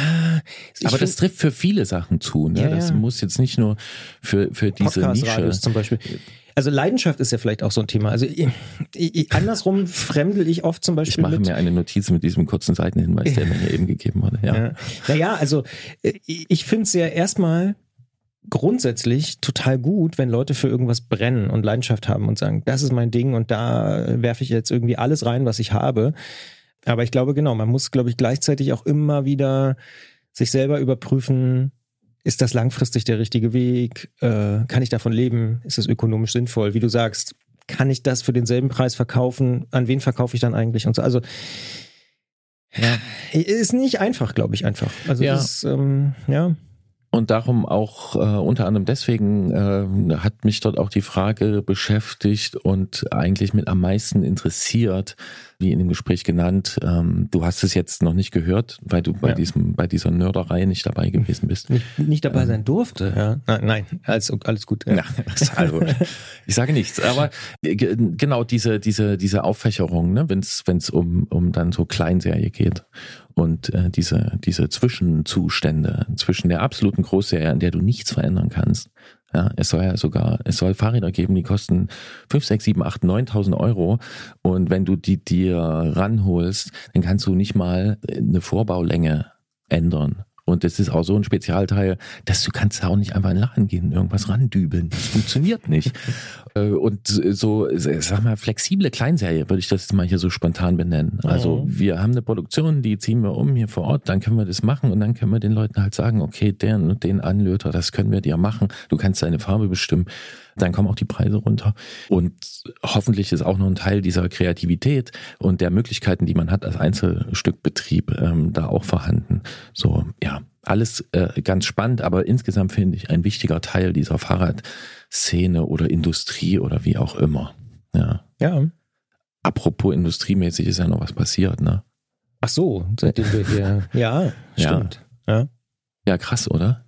aber das trifft für viele Sachen zu. Ne? Ja, das ja. muss jetzt nicht nur für für diese Nische. zum Beispiel. Also Leidenschaft ist ja vielleicht auch so ein Thema. Also ich, ich, andersrum fremdel ich oft zum Beispiel. Ich mache mir eine Notiz mit diesem kurzen Seitenhinweis, der mir hier eben gegeben wurde. Ja. ja. Naja, also äh, ich finde es ja erstmal grundsätzlich total gut, wenn Leute für irgendwas brennen und Leidenschaft haben und sagen, das ist mein Ding und da werfe ich jetzt irgendwie alles rein, was ich habe. Aber ich glaube, genau, man muss, glaube ich, gleichzeitig auch immer wieder sich selber überprüfen, ist das langfristig der richtige Weg? Äh, kann ich davon leben? Ist es ökonomisch sinnvoll? Wie du sagst, kann ich das für denselben Preis verkaufen? An wen verkaufe ich dann eigentlich? Und so. Also ja. ist nicht einfach, glaube ich, einfach. Also ja. Ist, ähm, ja. Und darum auch äh, unter anderem deswegen äh, hat mich dort auch die Frage beschäftigt und eigentlich mit am meisten interessiert, wie in dem Gespräch genannt. Ähm, du hast es jetzt noch nicht gehört, weil du bei ja. diesem bei dieser Nörderei nicht dabei gewesen bist. Nicht, nicht dabei ähm, sein durfte. Ja. Nein, nein, alles, alles gut. Ja. also, ich sage nichts, aber genau diese diese diese Auffächerung, ne, wenn es wenn es um um dann so Kleinserie geht und äh, diese, diese Zwischenzustände zwischen der absoluten Großserie, an der du nichts verändern kannst. Ja, es soll ja sogar, es soll Fahrräder geben, die kosten 5, 6, 7, 8, 9.000 Euro. Und wenn du die dir ranholst, dann kannst du nicht mal eine Vorbaulänge ändern. Und das ist auch so ein Spezialteil, dass du kannst auch nicht einfach in den Laden gehen und irgendwas randübeln. Das funktioniert nicht. Äh, und so, sag mal, flexible Kleinserie würde ich das mal hier so spontan benennen. Also mhm. wir haben eine Produktion, die ziehen wir um hier vor Ort, dann können wir das machen und dann können wir den Leuten halt sagen, okay, den und den Anlöter, das können wir dir machen. Du kannst deine Farbe bestimmen. Dann kommen auch die Preise runter. Und hoffentlich ist auch noch ein Teil dieser Kreativität und der Möglichkeiten, die man hat als Einzelstückbetrieb, ähm, da auch vorhanden. So, ja, alles äh, ganz spannend, aber insgesamt finde ich ein wichtiger Teil dieser Fahrradszene oder Industrie oder wie auch immer. Ja. Ja. Apropos industriemäßig ist ja noch was passiert, ne? Ach so, seitdem wir hier. ja, stimmt. Ja. ja. Ja, krass, oder?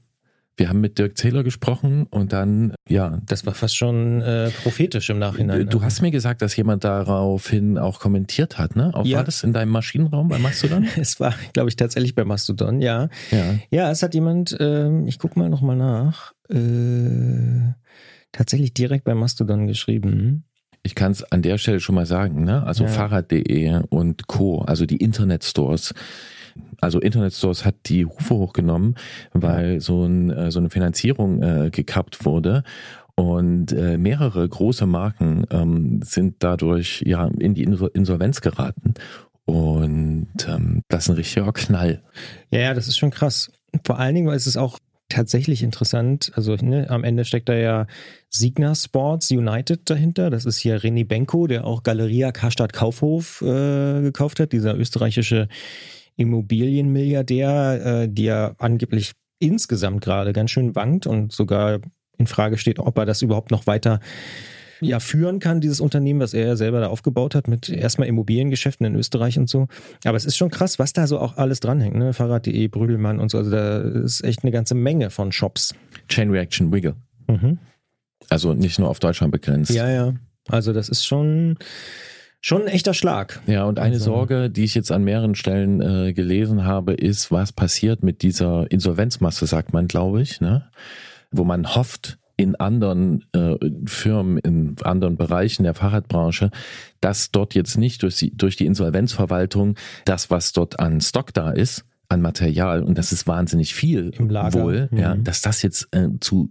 Wir haben mit Dirk Zähler gesprochen und dann, ja. Das war fast schon äh, prophetisch im Nachhinein. Du hast mir gesagt, dass jemand daraufhin auch kommentiert hat, ne? Auch ja. War das in deinem Maschinenraum bei Mastodon? es war, glaube ich, tatsächlich bei Mastodon, ja. Ja, ja es hat jemand, äh, ich gucke mal nochmal nach, äh, tatsächlich direkt bei Mastodon geschrieben. Ich kann es an der Stelle schon mal sagen, ne? Also ja. Fahrrad.de und Co., also die Internetstores, also Internet Stores hat die Hufe hochgenommen, weil so, ein, äh, so eine Finanzierung äh, gekappt wurde. Und äh, mehrere große Marken ähm, sind dadurch ja in die Insolvenz geraten. Und ähm, das ist ein richtiger Knall. Ja, ja, das ist schon krass. Vor allen Dingen, weil es ist auch tatsächlich interessant. Also ne, am Ende steckt da ja Signa Sports United dahinter. Das ist hier René Benko, der auch Galeria Karstadt Kaufhof äh, gekauft hat, dieser österreichische Immobilienmilliardär, äh, der angeblich insgesamt gerade ganz schön wankt und sogar in Frage steht, ob er das überhaupt noch weiter ja, führen kann, dieses Unternehmen, was er ja selber da aufgebaut hat, mit erstmal Immobiliengeschäften in Österreich und so. Aber es ist schon krass, was da so auch alles dranhängt, ne? Fahrrad.de, Brüdelmann und so. Also da ist echt eine ganze Menge von Shops. Chain Reaction Wiggle. Mhm. Also nicht nur auf Deutschland begrenzt. Ja, ja. Also das ist schon, schon ein echter Schlag. Ja, und eine also. Sorge, die ich jetzt an mehreren Stellen äh, gelesen habe, ist, was passiert mit dieser Insolvenzmasse, sagt man, glaube ich, ne? wo man hofft, in anderen äh, Firmen, in anderen Bereichen der Fahrradbranche, dass dort jetzt nicht durch die, durch die Insolvenzverwaltung das, was dort an Stock da ist, an Material, und das ist wahnsinnig viel Im Lager. wohl, mhm. ja, dass das jetzt äh, zu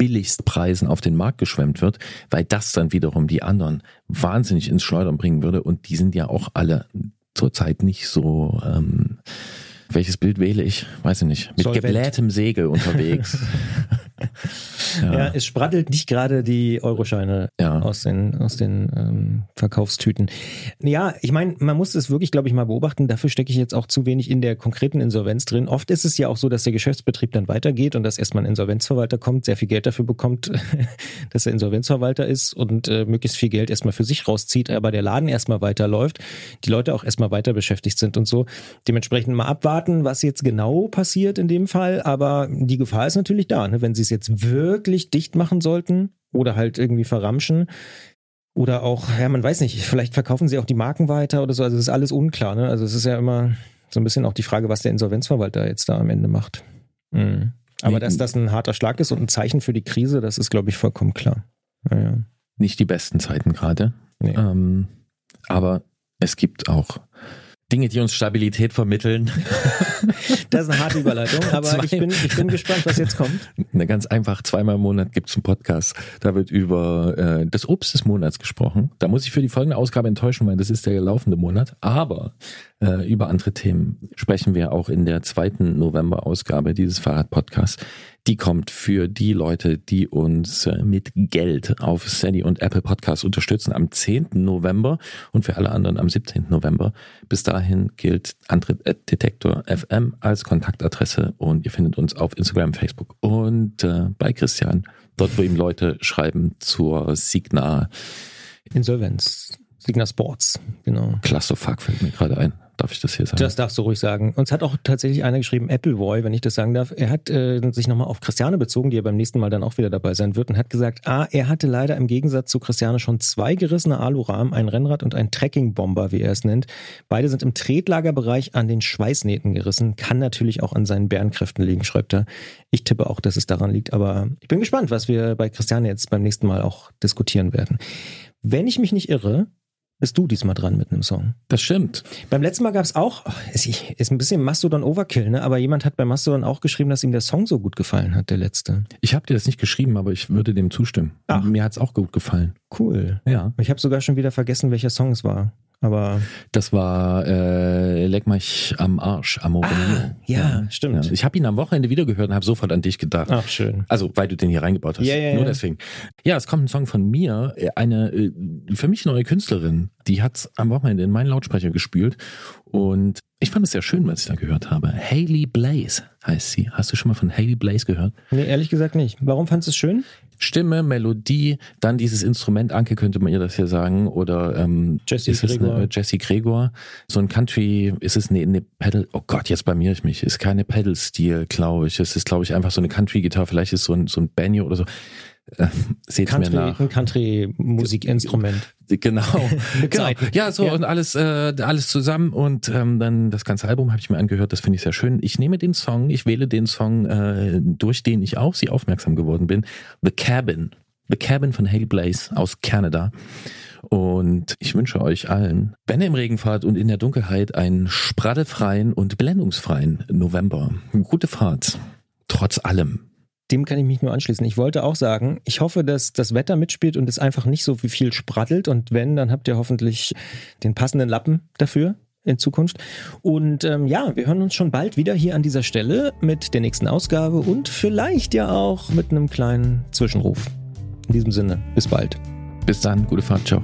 Billigstpreisen auf den Markt geschwemmt wird, weil das dann wiederum die anderen wahnsinnig ins Schleudern bringen würde. Und die sind ja auch alle zurzeit nicht so. Ähm, welches Bild wähle ich? Weiß ich nicht. Mit Solvent. geblähtem Segel unterwegs. ja. ja. es sprattelt nicht gerade die Euroscheine ja. aus den, aus den ähm, Verkaufstüten. Ja, ich meine, man muss es wirklich, glaube ich, mal beobachten. Dafür stecke ich jetzt auch zu wenig in der konkreten Insolvenz drin. Oft ist es ja auch so, dass der Geschäftsbetrieb dann weitergeht und dass erstmal ein Insolvenzverwalter kommt, sehr viel Geld dafür bekommt, dass er Insolvenzverwalter ist und äh, möglichst viel Geld erstmal für sich rauszieht, aber der Laden erstmal weiterläuft, die Leute auch erstmal weiter beschäftigt sind und so. Dementsprechend mal abwarten, was jetzt genau passiert in dem Fall. Aber die Gefahr ist natürlich da, ne? wenn sie es jetzt wirklich dicht machen sollten oder halt irgendwie verramschen. Oder auch, ja, man weiß nicht, vielleicht verkaufen sie auch die Marken weiter oder so. Also es ist alles unklar. Ne? Also es ist ja immer so ein bisschen auch die Frage, was der Insolvenzverwalter jetzt da am Ende macht. Mhm. Aber nee, dass das ein harter Schlag ist und ein Zeichen für die Krise, das ist, glaube ich, vollkommen klar. Ja, ja. Nicht die besten Zeiten gerade. Nee. Ähm, aber es gibt auch Dinge, die uns Stabilität vermitteln. Das ist eine harte Überleitung, aber Zwei. ich bin, ich bin gespannt, was jetzt kommt. Na, ganz einfach, zweimal im Monat gibt es einen Podcast. Da wird über äh, das Obst des Monats gesprochen. Da muss ich für die folgende Ausgabe enttäuschen, weil das ist der laufende Monat. Aber äh, über andere Themen sprechen wir auch in der zweiten November-Ausgabe dieses Fahrrad-Podcasts. Die kommt für die Leute, die uns äh, mit Geld auf Sandy und Apple Podcasts unterstützen am 10. November und für alle anderen am 17. November. Bis dahin gilt Antritt Detektor FM als Kontaktadresse und ihr findet uns auf Instagram, Facebook und äh, bei Christian, dort wo ihm Leute schreiben zur Signa Insolvenz. Signa Sports, genau. Clusterfuck fällt mir gerade ein. Darf ich das hier sagen? Das darfst du ruhig sagen. Uns hat auch tatsächlich einer geschrieben, Appleboy, wenn ich das sagen darf. Er hat äh, sich nochmal auf Christiane bezogen, die ja beim nächsten Mal dann auch wieder dabei sein wird, und hat gesagt, ah, er hatte leider im Gegensatz zu Christiane schon zwei gerissene Alurahmen, ein Rennrad und ein Trekkingbomber, wie er es nennt. Beide sind im Tretlagerbereich an den Schweißnähten gerissen. Kann natürlich auch an seinen Bärenkräften liegen, schreibt er. Ich tippe auch, dass es daran liegt, aber ich bin gespannt, was wir bei Christiane jetzt beim nächsten Mal auch diskutieren werden. Wenn ich mich nicht irre, bist du diesmal dran mit einem Song. Das stimmt. Beim letzten Mal gab es auch, ist, ist ein bisschen Mastodon Overkill, ne? aber jemand hat bei Mastodon auch geschrieben, dass ihm der Song so gut gefallen hat, der letzte. Ich habe dir das nicht geschrieben, aber ich würde dem zustimmen. Ach. Mir hat's auch gut gefallen. Cool. Ja. Ich habe sogar schon wieder vergessen, welcher Song es war. Aber das war äh, Leck mich am Arsch, Amore ah, ja, ja, stimmt. Ja. Ich habe ihn am Wochenende wieder gehört und habe sofort an dich gedacht. Ach, schön. Also, weil du den hier reingebaut hast. Ja, ja, Nur deswegen. Ja, es kommt ein Song von mir, eine äh, für mich neue Künstlerin, die hat am Wochenende in meinen Lautsprecher gespült und ich fand es sehr schön, was ich da gehört habe. Haley Blaze heißt sie. Hast du schon mal von Haley Blaze gehört? Nee, ehrlich gesagt nicht. Warum fandest du es schön? Stimme, Melodie, dann dieses Instrument, Anke könnte man ihr das hier sagen, oder ähm, Jesse Gregor. Eine, Jesse Gregor. So ein Country, ist es eine, eine Pedal, oh Gott, jetzt blamier ich mich, ist keine Pedal-Stil, glaube ich. Es ist, glaube ich, einfach so eine Country-Gitarre, vielleicht ist so ein, so ein Banjo oder so. Äh, seht Country, mir nach. Ein Country-Musikinstrument. Genau. genau. Ja, so ja. und alles, äh, alles zusammen und ähm, dann das ganze Album habe ich mir angehört. Das finde ich sehr schön. Ich nehme den Song, ich wähle den Song, äh, durch den ich auf sie aufmerksam geworden bin. The Cabin. The Cabin von Haley Blaze aus Canada. Und ich wünsche euch allen, wenn ihr im Regen fahrt und in der Dunkelheit, einen spraddelfreien und blendungsfreien November. Gute Fahrt. Trotz allem dem kann ich mich nur anschließen. Ich wollte auch sagen, ich hoffe, dass das Wetter mitspielt und es einfach nicht so viel sprattelt. Und wenn, dann habt ihr hoffentlich den passenden Lappen dafür in Zukunft. Und ähm, ja, wir hören uns schon bald wieder hier an dieser Stelle mit der nächsten Ausgabe und vielleicht ja auch mit einem kleinen Zwischenruf. In diesem Sinne, bis bald. Bis dann, gute Fahrt, ciao.